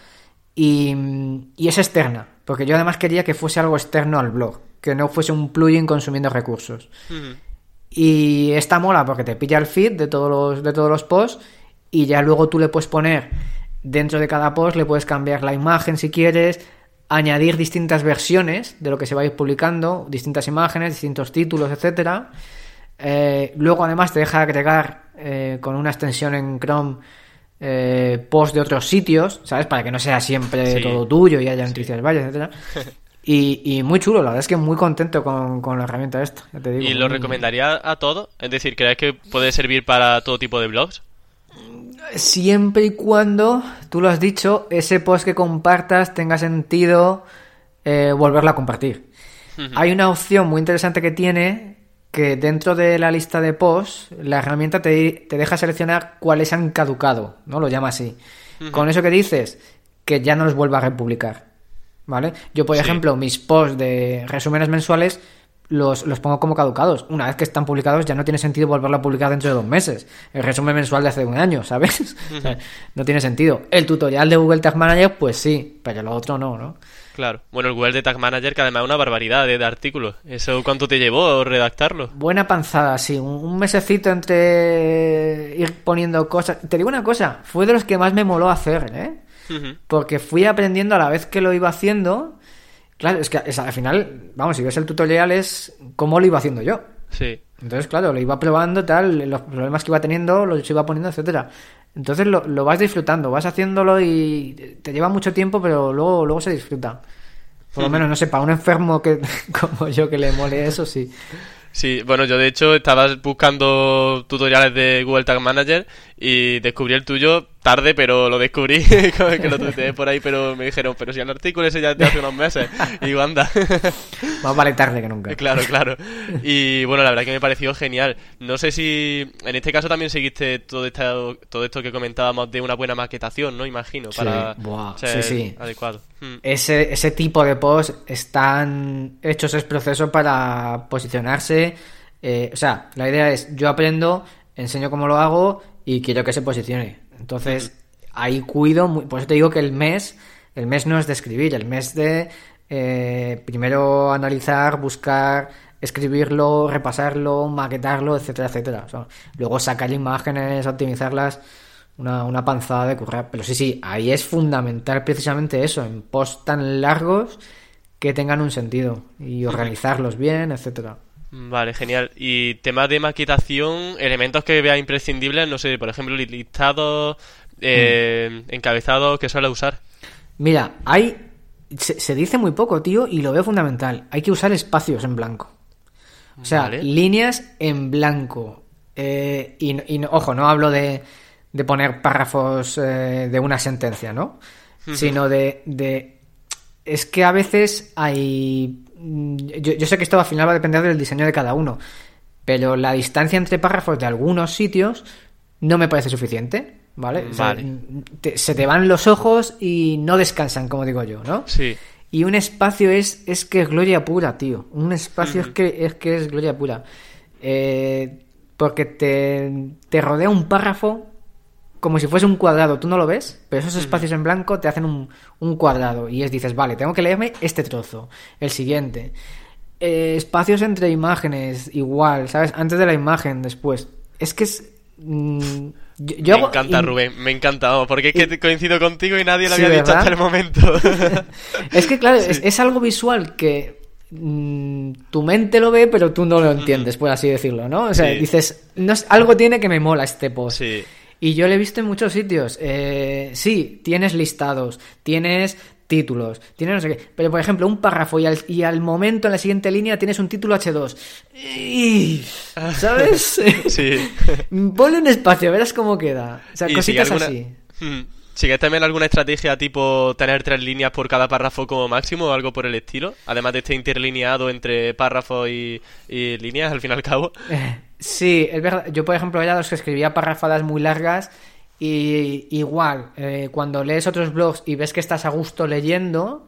y, es externa, porque yo además quería que fuese algo externo al blog, que no fuese un plugin consumiendo recursos. Y esta mola porque te pilla el feed de todos los, de todos los posts y ya luego tú le puedes poner dentro de cada post, le puedes cambiar la imagen si quieres, añadir distintas versiones de lo que se va a ir publicando, distintas imágenes, distintos títulos, etcétera. Eh, luego además te deja agregar eh, con una extensión en Chrome eh, posts de otros sitios, ¿sabes? Para que no sea siempre todo tuyo y haya noticias varias, etcétera. Y, muy chulo, la verdad es que muy contento con, la herramienta esta, ¿Y lo recomendaría a todo? Es decir, ¿crees que puede servir para todo tipo de blogs? Siempre y cuando, tú lo has dicho, ese post que compartas tenga sentido eh, volverlo a compartir. Hay una opción muy interesante que tiene que dentro de la lista de posts, la herramienta te, deja seleccionar cuáles han caducado, ¿no? Lo llama así. Con eso que dices, que ya no los vuelva a republicar. ¿vale? Yo, por ejemplo, mis posts de resúmenes mensuales los, los, pongo como caducados. Una vez que están publicados ya no tiene sentido volverlo a publicar dentro de dos meses. El resumen mensual de hace un año, ¿sabes? no tiene sentido. El tutorial de Google Tag Manager, pues sí, pero lo otro no, ¿no? Claro. Bueno, el Google de Tag Manager que además es una barbaridad de, artículos. ¿Eso cuánto te llevó redactarlo? Buena panzada, sí. Un, mesecito entre ir poniendo cosas. Te digo una cosa, fue de los que más me moló hacer, ¿eh? Porque fui aprendiendo a la vez que lo iba haciendo. Claro, es que al final, vamos, si ves el tutorial es cómo lo iba haciendo yo. Sí. Entonces, claro, lo iba probando, tal, los problemas que iba teniendo, los iba poniendo, etcétera. Entonces lo, lo, vas disfrutando, vas haciéndolo y te lleva mucho tiempo, pero luego, luego se disfruta. Por lo menos, no sé, para un enfermo que como yo que le mole eso, sí. Sí, bueno, yo de hecho estaba buscando tutoriales de Google Tag Manager y descubrí el tuyo tarde, pero lo descubrí, que lo tuiteé por ahí, pero me dijeron, pero si el artículo ese ya de hace unos meses. Y digo, anda. Más vale tarde que nunca. Claro, claro. Y bueno, la verdad que me pareció genial. No sé si en este caso también seguiste todo, esto, todo esto que comentábamos de una buena maquetación, ¿no? Imagino, para ser sí, adecuado. Hmm. Ese, ese tipo de posts están hechos ese proceso para posicionarse. Eh, o sea, la idea es, yo aprendo, enseño cómo lo hago y quiero que se posicione. Entonces, ahí cuido, por eso te digo que el mes, el mes no es de escribir, el mes de eh, primero analizar, buscar, escribirlo, repasarlo, maquetarlo, etcétera, etcétera. luego sacar imágenes, optimizarlas, una, una panzada de currar. Pero sí, sí, ahí es fundamental precisamente eso, en posts tan largos que tengan un sentido y organizarlos bien, etcétera. Vale, genial. Y temas de maquetación, elementos que vea imprescindibles, no sé, por ejemplo, listados, eh, mm. encabezados que suele usar. Mira, hay. Se, dice muy poco, tío, y lo veo fundamental. Hay que usar espacios en blanco. O sea, líneas en blanco. Eh, y, ojo, no hablo de, de poner párrafos eh, de una sentencia, ¿no? Sino de, de. Es que a veces hay Mm, yo, sé que esto al final va a depender del diseño de cada uno, pero la distancia entre párrafos de algunos sitios no me parece suficiente, ¿vale? se te van los ojos y no descansan, como digo yo, ¿no? Sí. Y un espacio es, es que es gloria pura, tío. Un espacio es, que, es que es gloria pura. Eh, porque te, te rodea un párrafo como si fuese un cuadrado, tú no lo ves, pero esos espacios en blanco te hacen un, cuadrado y es dices, vale, tengo que leerme este trozo, el siguiente. Eh, espacios entre imágenes, igual, ¿sabes? Antes de la imagen, después. Es que es... Mm, yo, me encanta, Rubén, me encanta, porque es que coincido contigo y nadie lo había dicho hasta el momento. es que, claro, es, algo visual que mm, tu mente lo ve, pero tú no lo entiendes, por así decirlo, ¿no? O sea, dices, no, algo tiene que me mola este post. Sí. Y yo lo he visto en muchos sitios. Eh, sí, tienes listados, tienes títulos, tienes no sé qué. Pero, por ejemplo, un párrafo y al, y al momento, en la siguiente línea, tienes un título H2. ¿Sabes? sí. Ponle un espacio, verás cómo queda. O sea, cositas así. Hmm. ¿Sigues también alguna estrategia tipo tener tres líneas por cada párrafo como máximo o algo por el estilo? Además de este interlineado entre párrafos y, líneas, al fin y al cabo. Sí, es verdad. Yo, por ejemplo, era los que escribía párrafadas muy largas Y igual, eh, cuando lees otros blogs y ves que estás a gusto leyendo,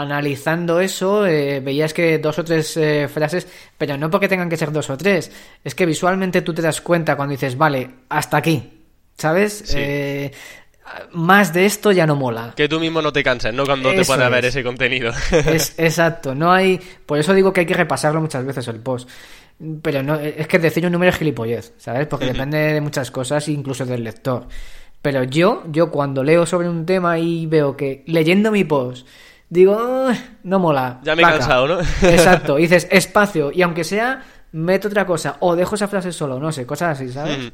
analizando eso, eh, veías que dos o tres eh, frases, pero no porque tengan que ser dos o tres, es que visualmente tú te das cuenta cuando dices, vale, hasta aquí, ¿sabes? Eh, más de esto ya no mola. Que tú mismo no te canses, ¿no? Cuando te pueda ver es. ese contenido. Es, exacto, no hay. Por eso digo que hay que repasarlo muchas veces el post. Pero no, es que decir un número es gilipollez, ¿sabes? Porque depende de muchas cosas, incluso del lector. Pero yo, yo cuando leo sobre un tema y veo que leyendo mi post digo, "Ah, no mola. Ya me he placa". cansado, ¿no? Exacto, y dices espacio, y aunque sea, meto otra cosa, o dejo esa frase solo, no sé, cosas así, ¿sabes?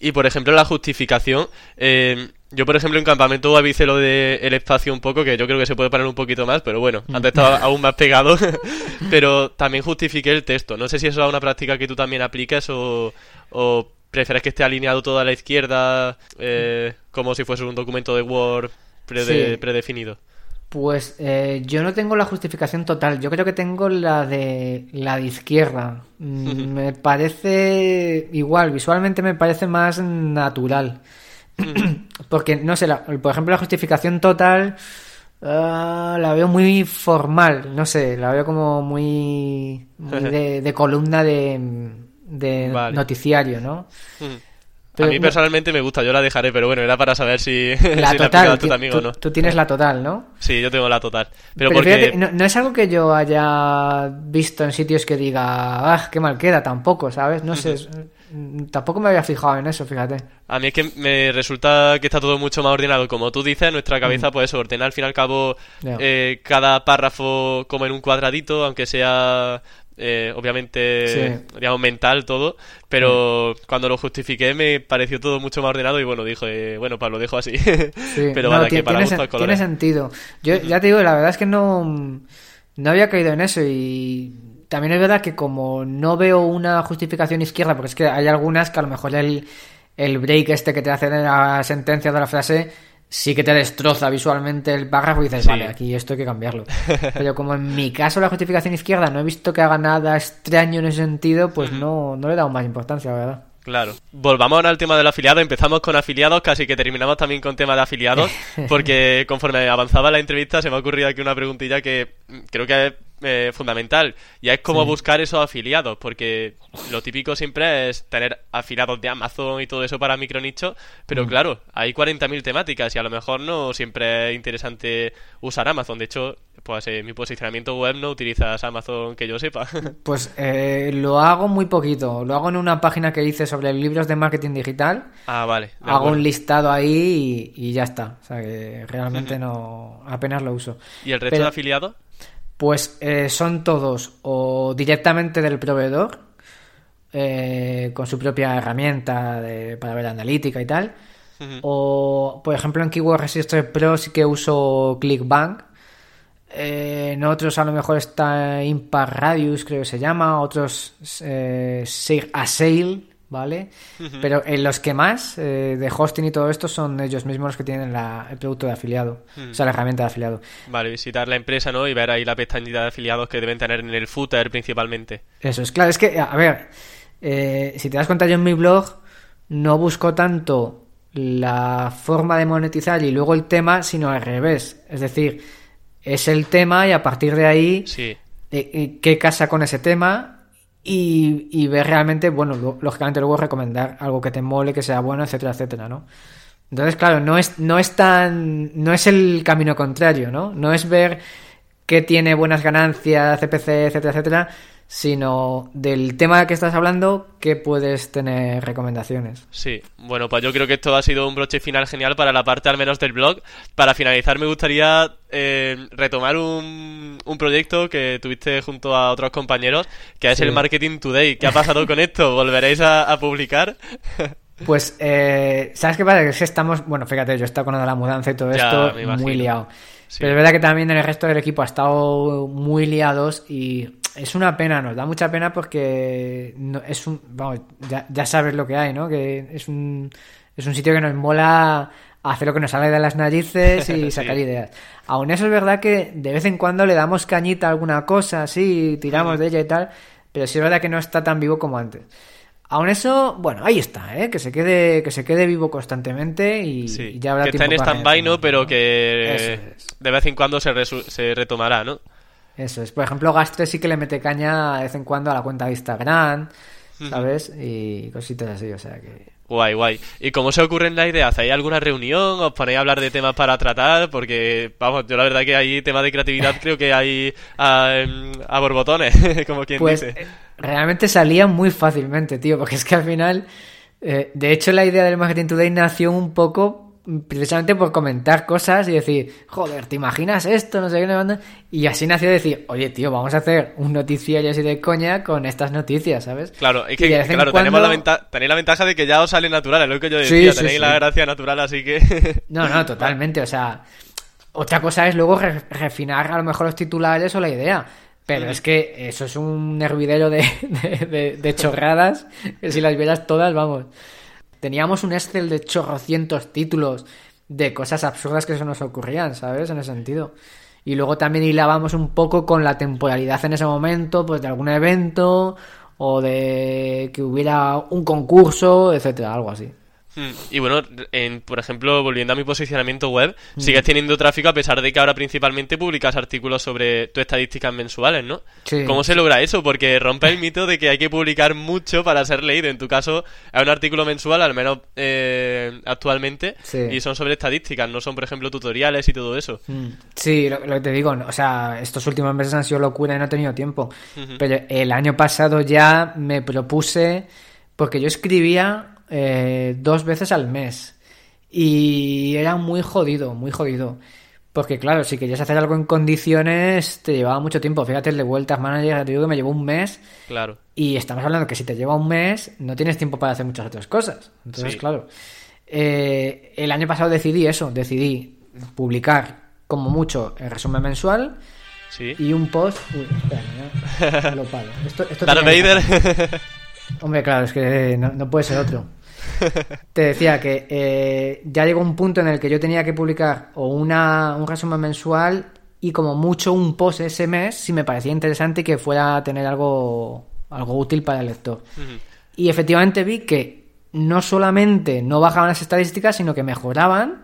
Mm. Y por ejemplo, la justificación. eh, yo, por ejemplo, en campamento avisé lo del espacio un poco, que yo creo que se puede parar un poquito más, pero bueno, antes estaba aún más pegado. pero también justifiqué el texto. No sé si eso es una práctica que tú también apliques o, o prefieres que esté alineado todo a la izquierda, eh, como si fuese un documento de Word prede- Sí. predefinido. Pues eh, yo no tengo la justificación total, yo creo que tengo la de la de izquierda. Me parece igual, visualmente me parece más natural. Porque, no sé, la- por ejemplo, la justificación total ah, la veo muy formal, no sé, la veo como muy, muy de, de columna de, de Vale. noticiario, ¿no? Mm. Pero a mí personalmente me gusta, yo la dejaré, pero bueno, era para saber si, La si la total, tú ti- también tú, o no. tú tienes la total, ¿no? Sí, yo tengo la total. Pero, Pero, porque... fíjate, no, no es algo que yo haya visto en sitios que diga, ah, qué mal queda, tampoco, ¿sabes? No sé, mm, tampoco me había fijado en eso, fíjate. A mí es que me resulta que está todo mucho más ordenado. Como tú dices, nuestra cabeza, pues eso, ordena al fin y al cabo Mm. Eh, cada párrafo como en un cuadradito, aunque sea eh, obviamente, Sí. digamos, mental todo. Pero cuando lo justifiqué me pareció todo mucho más ordenado y bueno, dije, bueno, pues lo dejo así. Sí, pero no, vale, que para tiene, sentido. Yo ya te digo, la verdad es que no, no había caído en eso y también es verdad que como no veo una justificación izquierda, porque es que hay algunas que a lo mejor el, el break este que te hace de la sentencia de la frase sí que te destroza visualmente el párrafo y dices, Sí. vale, aquí esto hay que cambiarlo. Pero como en mi caso la justificación izquierda no he visto que haga nada extraño en ese sentido, pues no, no le he dado más importancia, la verdad. Claro. Volvamos ahora al tema del afiliado. Empezamos con afiliados, casi que terminamos también con tema de afiliados, porque conforme avanzaba la entrevista se me ha ocurrido aquí una preguntilla que creo que eh, fundamental, y es cómo buscar esos afiliados, porque lo típico siempre es tener afiliados de Amazon y todo eso para micronicho, pero claro, hay 40.000 temáticas y a lo mejor no siempre es interesante usar Amazon. De hecho, pues en mi posicionamiento web no utilizas Amazon que yo sepa. Pues eh, lo hago muy poquito. Lo hago en una página que hice sobre libros de marketing digital. ah, vale. Hago acuerdo. un listado ahí y, y ya está. O sea que realmente no apenas lo uso. ¿Y el resto Pero- de afiliados? Pues eh, son todos o directamente del proveedor, eh, con su propia herramienta de- para ver analítica y tal. O, por ejemplo, en Keyword Register Pro sí que uso ClickBank. Eh, en otros a lo mejor está Impact Radius, creo que se llama. Otros eh, Assail, ¿vale? Pero en los que más eh, de hosting y todo esto son ellos mismos los que tienen la- el producto de afiliado. O sea, la herramienta de afiliado. Vale, visitar la empresa, ¿no? Y ver ahí la pestañita de afiliados que deben tener en el footer principalmente. Eso es claro, es que, a ver, eh, si te das cuenta, yo en mi blog no busco tanto la forma de monetizar y luego el tema, sino al revés. Es decir, es el tema y a partir de ahí, Sí. eh, eh, qué casa con ese tema y, ver realmente, bueno, lo- lógicamente luego recomendar algo que te mole, que sea bueno, etcétera, etcétera, ¿no? Entonces, claro, no es, no es tan, no es el camino contrario, ¿no? No es ver qué tiene buenas ganancias, CPC, etcétera, etcétera, sino del tema que estás hablando, que puedes tener recomendaciones. Sí, bueno, pues yo creo que esto ha sido un broche final genial para la parte al menos del blog. Para finalizar, me gustaría eh, retomar un, un proyecto que tuviste junto a otros compañeros, que es Sí. el Marketing Today. ¿Qué ha pasado con esto? ¿Volveréis a, a publicar? Pues, eh, ¿sabes qué pasa? Que es que estamos, bueno, fíjate, yo he estado con la mudanza y todo Ya, esto muy liado. Sí. Pero es verdad que también el resto del equipo ha estado muy liados y es una pena, nos da mucha pena porque no- es un, vamos, ya, ya sabes lo que hay, ¿no? Que es un, es un sitio que nos mola hacer lo que nos sale de las narices y Sí. sacar ideas. Aún eso es verdad que de vez en cuando le damos cañita a alguna cosa, sí, tiramos de ella y tal, pero sí es verdad que no está tan vivo como antes. Aún eso, bueno, ahí está, ¿eh? que se quede que se quede vivo constantemente y, Sí, y ya habrá que está en stand-by, ¿no? Pero que es. de vez en cuando se, se retomará, ¿no? Eso es. Por ejemplo, Gastre sí que le mete caña de vez en cuando a la cuenta de Instagram, ¿sabes? Y cositas así, o sea que... Guay, guay. ¿Y cómo se ocurren las ideas? ¿Hacéis alguna reunión? ¿Os ponéis a hablar de temas para tratar? Porque, vamos, yo la verdad que hay temas de creatividad creo que hay a, a borbotones, como quien Pues dice. eh, realmente salía muy fácilmente, tío, porque es que al final, eh, de hecho la idea del Marketing Today nació un poco precisamente por comentar cosas y decir, joder, ¿te imaginas esto? No sé qué, no. Y así nació decir, oye, tío, vamos a hacer un noticiario así de coña con estas noticias, ¿sabes? Claro, es que claro, cuando- tenemos la venta- tenéis la ventaja de que ya os sale natural, es lo que yo Sí, decía, sí, tenéis sí. la gracia natural, así que... No, no, totalmente. O sea, otra cosa es luego re- refinar a lo mejor los titulares o la idea. Pero es que eso es un hervidero de, de, de- de chorradas que si las vieras todas, vamos. Teníamos un Excel de chorrocientos títulos de cosas absurdas que se nos ocurrían, ¿sabes? En ese sentido. Y luego también hilábamos un poco con la temporalidad en ese momento, pues de algún evento o de que hubiera un concurso, etcétera, algo así. Mm, Y bueno, en, por ejemplo, volviendo a mi posicionamiento web, sigues teniendo tráfico a pesar de que ahora principalmente publicas artículos sobre tus estadísticas mensuales, ¿no? Sí. ¿Cómo se logra eso? Porque rompe el mito de que hay que publicar mucho para ser leído. En tu caso, es un artículo mensual, al menos eh, actualmente, Sí. y son sobre estadísticas, no son, por ejemplo, tutoriales y todo eso. Mm, Sí, lo, lo que te digo, o sea, estos últimos meses han sido locura y no he tenido tiempo. Pero el año pasado ya me propuse, porque yo escribía eh, dos veces al mes y era muy jodido, muy jodido. Porque claro, si querías hacer algo en condiciones, te llevaba mucho tiempo. Fíjate, el de vueltas manager, te digo que me llevó un mes Claro. y estamos hablando que si te lleva un mes, no tienes tiempo para hacer muchas otras cosas. Entonces, Sí. claro. eh, el año pasado decidí eso, decidí publicar como mucho el resumen mensual Sí. y un post. Uy, espera, ya lo paro. Esto, esto Darth Vader. Hombre, claro, es que no, no puede ser otro. Te decía que eh, ya llegó un punto en el que yo tenía que publicar o una, un resumen mensual y como mucho un post ese mes si me parecía interesante y que fuera a tener algo, algo útil para el lector. Y efectivamente vi que no solamente no bajaban las estadísticas, sino que mejoraban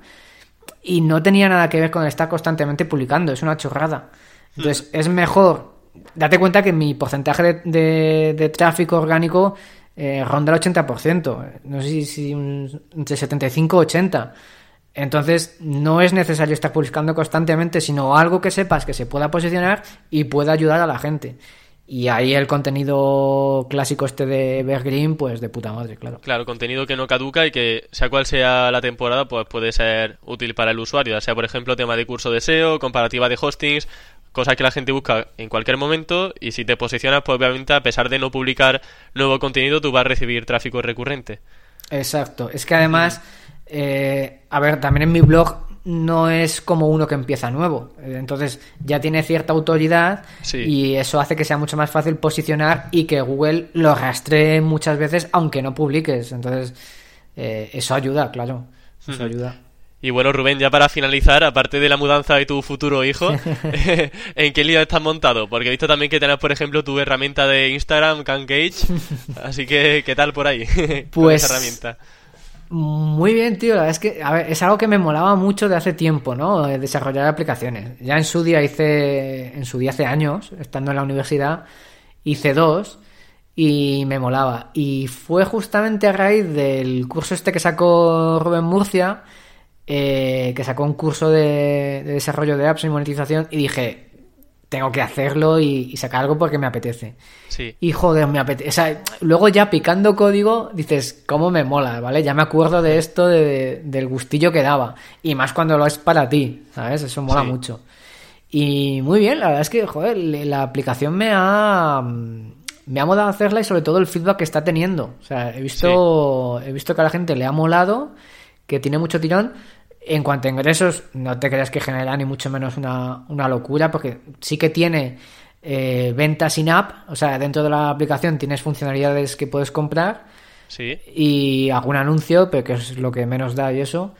y no tenía nada que ver con estar constantemente publicando. Es una chorrada. Entonces, es mejor. Date cuenta que mi porcentaje de, de- de tráfico orgánico eh, ronda el 80%. No sé si, si entre 75 y 80%. Entonces, no es necesario estar publicando constantemente, sino algo que sepas que se pueda posicionar y pueda ayudar a la gente. Y ahí el contenido clásico este de Evergreen, pues de puta madre, claro. Claro, contenido que no caduca y que, sea cual sea la temporada, pues puede ser útil para el usuario. Ya sea, por ejemplo, tema de curso de SEO, comparativa de hostings, cosas que la gente busca en cualquier momento. Y si te posicionas, pues obviamente, a pesar de no publicar nuevo contenido, tú vas a recibir tráfico recurrente. Exacto. Es que además, eh, a ver, también en mi blog no es como uno que empieza nuevo. Eh, Entonces ya tiene cierta autoridad Sí. y eso hace que sea mucho más fácil posicionar y que Google lo rastree muchas veces aunque no publiques. Entonces eh, eso ayuda, claro. Eso ayuda. Y bueno, Rubén, ya para finalizar, aparte de la mudanza de tu futuro hijo, ¿en qué lío estás montado? Porque he visto también que tenés, por ejemplo, tu herramienta de Instagram, CanGage. Así que, ¿qué tal por ahí? con Pues- esa herramienta. Muy bien, tío. La verdad es que a ver, es algo que me molaba mucho de hace tiempo, ¿no? Eh, Desarrollar aplicaciones. Ya en su día hice, en su día hace años, estando en la universidad, hice dos y me molaba. Y fue justamente a raíz del curso este que sacó Rubén Murcia, eh, que sacó un curso de, de desarrollo de apps y monetización y dije, tengo que hacerlo y, y sacar algo porque me apetece. Sí. Y joder, me apetece. O sea, luego ya picando código, dices, ¿cómo me mola? ¿Vale? Ya me acuerdo de esto, de- del gustillo que daba. Y más cuando lo es para ti, ¿sabes? Eso mola Sí. mucho. Y muy bien, la verdad es que, joder, la aplicación me ha. Me ha molado hacerla y sobre todo el feedback que está teniendo. O sea, he visto, he visto que a la gente le ha molado, que tiene mucho tirón. En cuanto a ingresos, no te creas que genera ni mucho menos una, una locura, porque sí que tiene eh, ventas in-app, o sea, dentro de la aplicación tienes funcionalidades que puedes comprar Sí. y algún anuncio, pero que es lo que menos da y eso.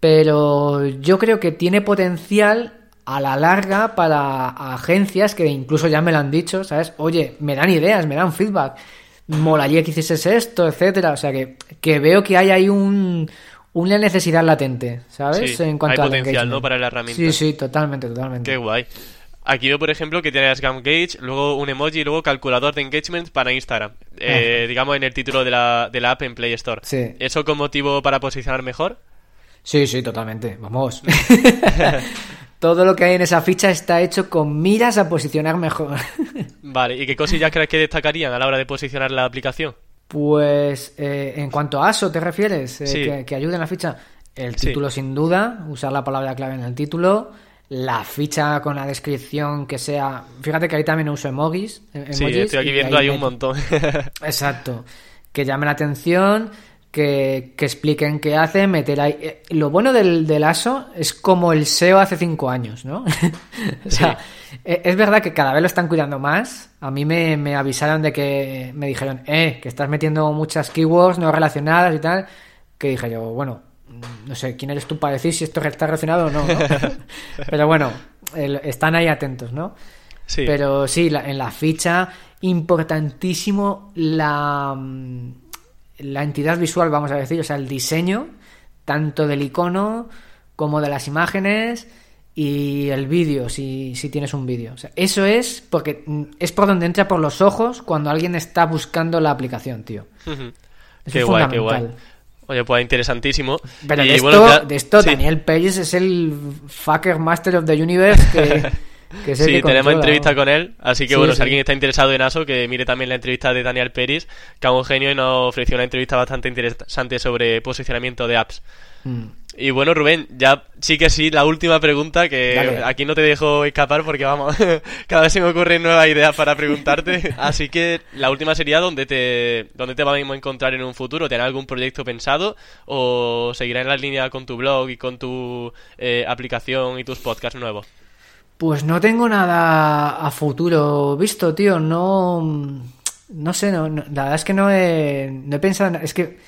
Pero yo creo que tiene potencial a la larga para agencias que incluso ya me lo han dicho, ¿sabes? Oye, me dan ideas, me dan feedback. molaría que hicieses esto, etcétera. O sea que, que veo que hay ahí un, una necesidad latente, ¿sabes? Sí, en cuanto hay al potencial. ¿no? Para la herramienta. Sí, sí, totalmente, totalmente. Qué guay. Aquí veo, por ejemplo, que tienes Gam Gauge, luego un emoji y luego calculador de engagement para Instagram. Eh, digamos en el título de la, de la app en Play Store. Sí. ¿Eso con motivo para posicionar mejor? Sí, sí, totalmente. Vamos. Todo lo que hay en esa ficha está hecho con miras a posicionar mejor. Vale, ¿y qué cosillas crees que destacarían a la hora de posicionar la aplicación? Pues eh, en cuanto a ASO, ¿te refieres? Eh, Sí. que, que ayude en la ficha. El Sí. título sin duda, usar la palabra clave en el título. La ficha con la descripción que sea... Fíjate que ahí también uso emojis. em- Sí, emojis, estoy aquí viendo ahí ahí un montón. Exacto. Que llame la atención, que, que expliquen qué hace, meter ahí... eh, Lo bueno del, del ASO es como el SEO hace cinco años, ¿no? o sea, eh, es verdad que cada vez lo están cuidando más. A mí me, me avisaron de que... Me dijeron, eh, que estás metiendo muchas keywords no relacionadas y tal. Que dije yo, bueno, no sé, ¿quién eres tú para decir si esto está relacionado o no? ¿no? Pero bueno, el- están ahí atentos, ¿no? sí. Pero sí, la- en la ficha, importantísimo la, mm, la entidad visual, vamos a decir, o sea, el diseño, tanto del icono como de las imágenes y el vídeo, si, si tienes un vídeo. O sea, eso es porque mm, es por donde entra por los ojos cuando alguien está buscando la aplicación, tío. Qué es guay, qué guay. Oye, pues interesantísimo. Pero Y de, esto, bueno, ya- de esto sí. Daniel Pérez es el fucker master of the universe que, que Sí, que tenemos controla, entrevista con él, así que Sí, bueno, sí. si alguien está interesado en ASO, que mire también la entrevista de Daniel Peris, que es un genio y nos ofreció una entrevista bastante interesante sobre posicionamiento de apps. Mm. Y bueno, Rubén, ya sí que sí, la última pregunta, que Dale. aquí no te dejo escapar porque vamos, cada vez se me ocurren nuevas ideas para preguntarte. Así que la última sería dónde te, dónde te vamos a encontrar en un futuro. ¿Tienes algún proyecto pensado o seguirás en la línea con tu blog y con tu eh, aplicación y tus podcasts nuevos? Pues no tengo nada a futuro visto, tío. No. No sé, no, no- la verdad es que no he, no he pensado. en- Es que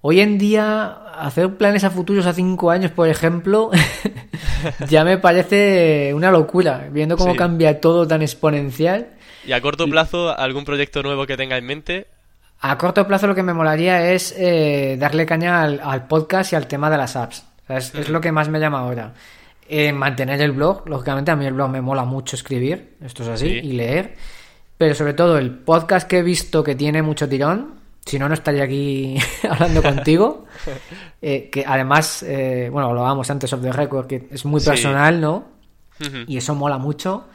hoy en día hacer planes a futuros a cinco años, por ejemplo, ya me parece una locura. Viendo cómo Sí. cambia todo tan exponencial. ¿Y a corto plazo algún proyecto nuevo que tenga en mente? A corto plazo lo que me molaría es eh, darle caña al, al podcast y al tema de las apps. O sea, es, es lo que más me llama ahora. Eh, mantener el blog, lógicamente a mí el blog me mola mucho escribir, esto es así, Sí. y leer. Pero sobre todo el podcast que he visto que tiene mucho tirón, si no, no estaría aquí hablando contigo. Eh, que además, eh, bueno, lo hablábamos antes of the record, que es muy Sí. personal, ¿no? Y eso mola mucho.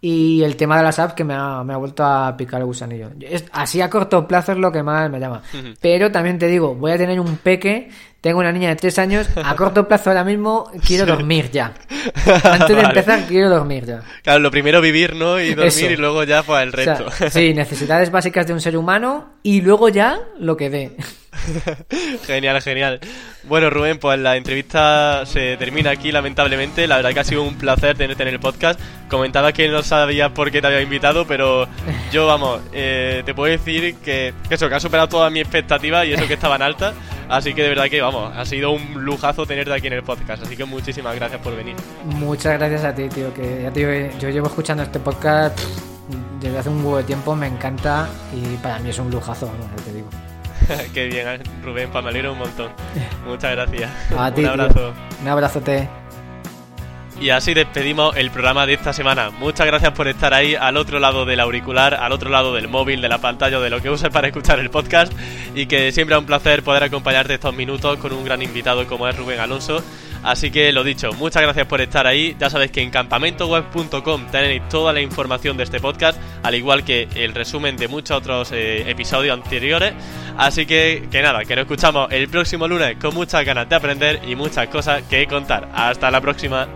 Y el tema de las apps que me ha, me ha vuelto a picar el gusanillo. Es- así a corto plazo es lo que más me llama. Pero también te digo, voy a tener un peque, tengo una niña de tres años, a corto plazo ahora mismo quiero dormir ya. Antes de Vale. empezar quiero dormir ya. Claro, lo primero vivir, ¿no? Y dormir Eso. y luego ya pues el O sea, resto. sí, necesidades básicas de un ser humano y luego ya lo que dé. genial, genial. Bueno, Rubén, pues la entrevista se termina aquí, lamentablemente. La verdad que ha sido un placer tenerte en el podcast. Comentaba que no sabías por qué te había invitado, pero yo, vamos, eh, te puedo decir que, que eso, que ha superado todas mis expectativas y eso que estaban altas. Así que de verdad que, vamos, ha sido un lujazo tenerte aquí en el podcast. Así que muchísimas gracias por venir. Muchas gracias a ti, tío, que ya te digo, yo llevo escuchando este podcast desde hace un huevo de tiempo, me encanta y para mí es un lujazo, te digo. Qué bien, eh, Rubén, pues me alegro un montón. Muchas gracias. A ti, un tío. abrazo. Un abrazote. Y así despedimos el programa de esta semana. Muchas gracias por estar ahí al otro lado del auricular, al otro lado del móvil, de la pantalla de lo que uses para escuchar el podcast. Y que siempre es un placer poder acompañarte estos minutos con un gran invitado como es Rubén Alonso. Así que lo dicho, muchas gracias por estar ahí. Ya sabéis que en campamentoweb.com tenéis toda la información de este podcast, al igual que el resumen de muchos otros eh, episodios anteriores. Así que, que nada, que nos escuchamos el próximo lunes con muchas ganas de aprender y muchas cosas que contar. Hasta la próxima.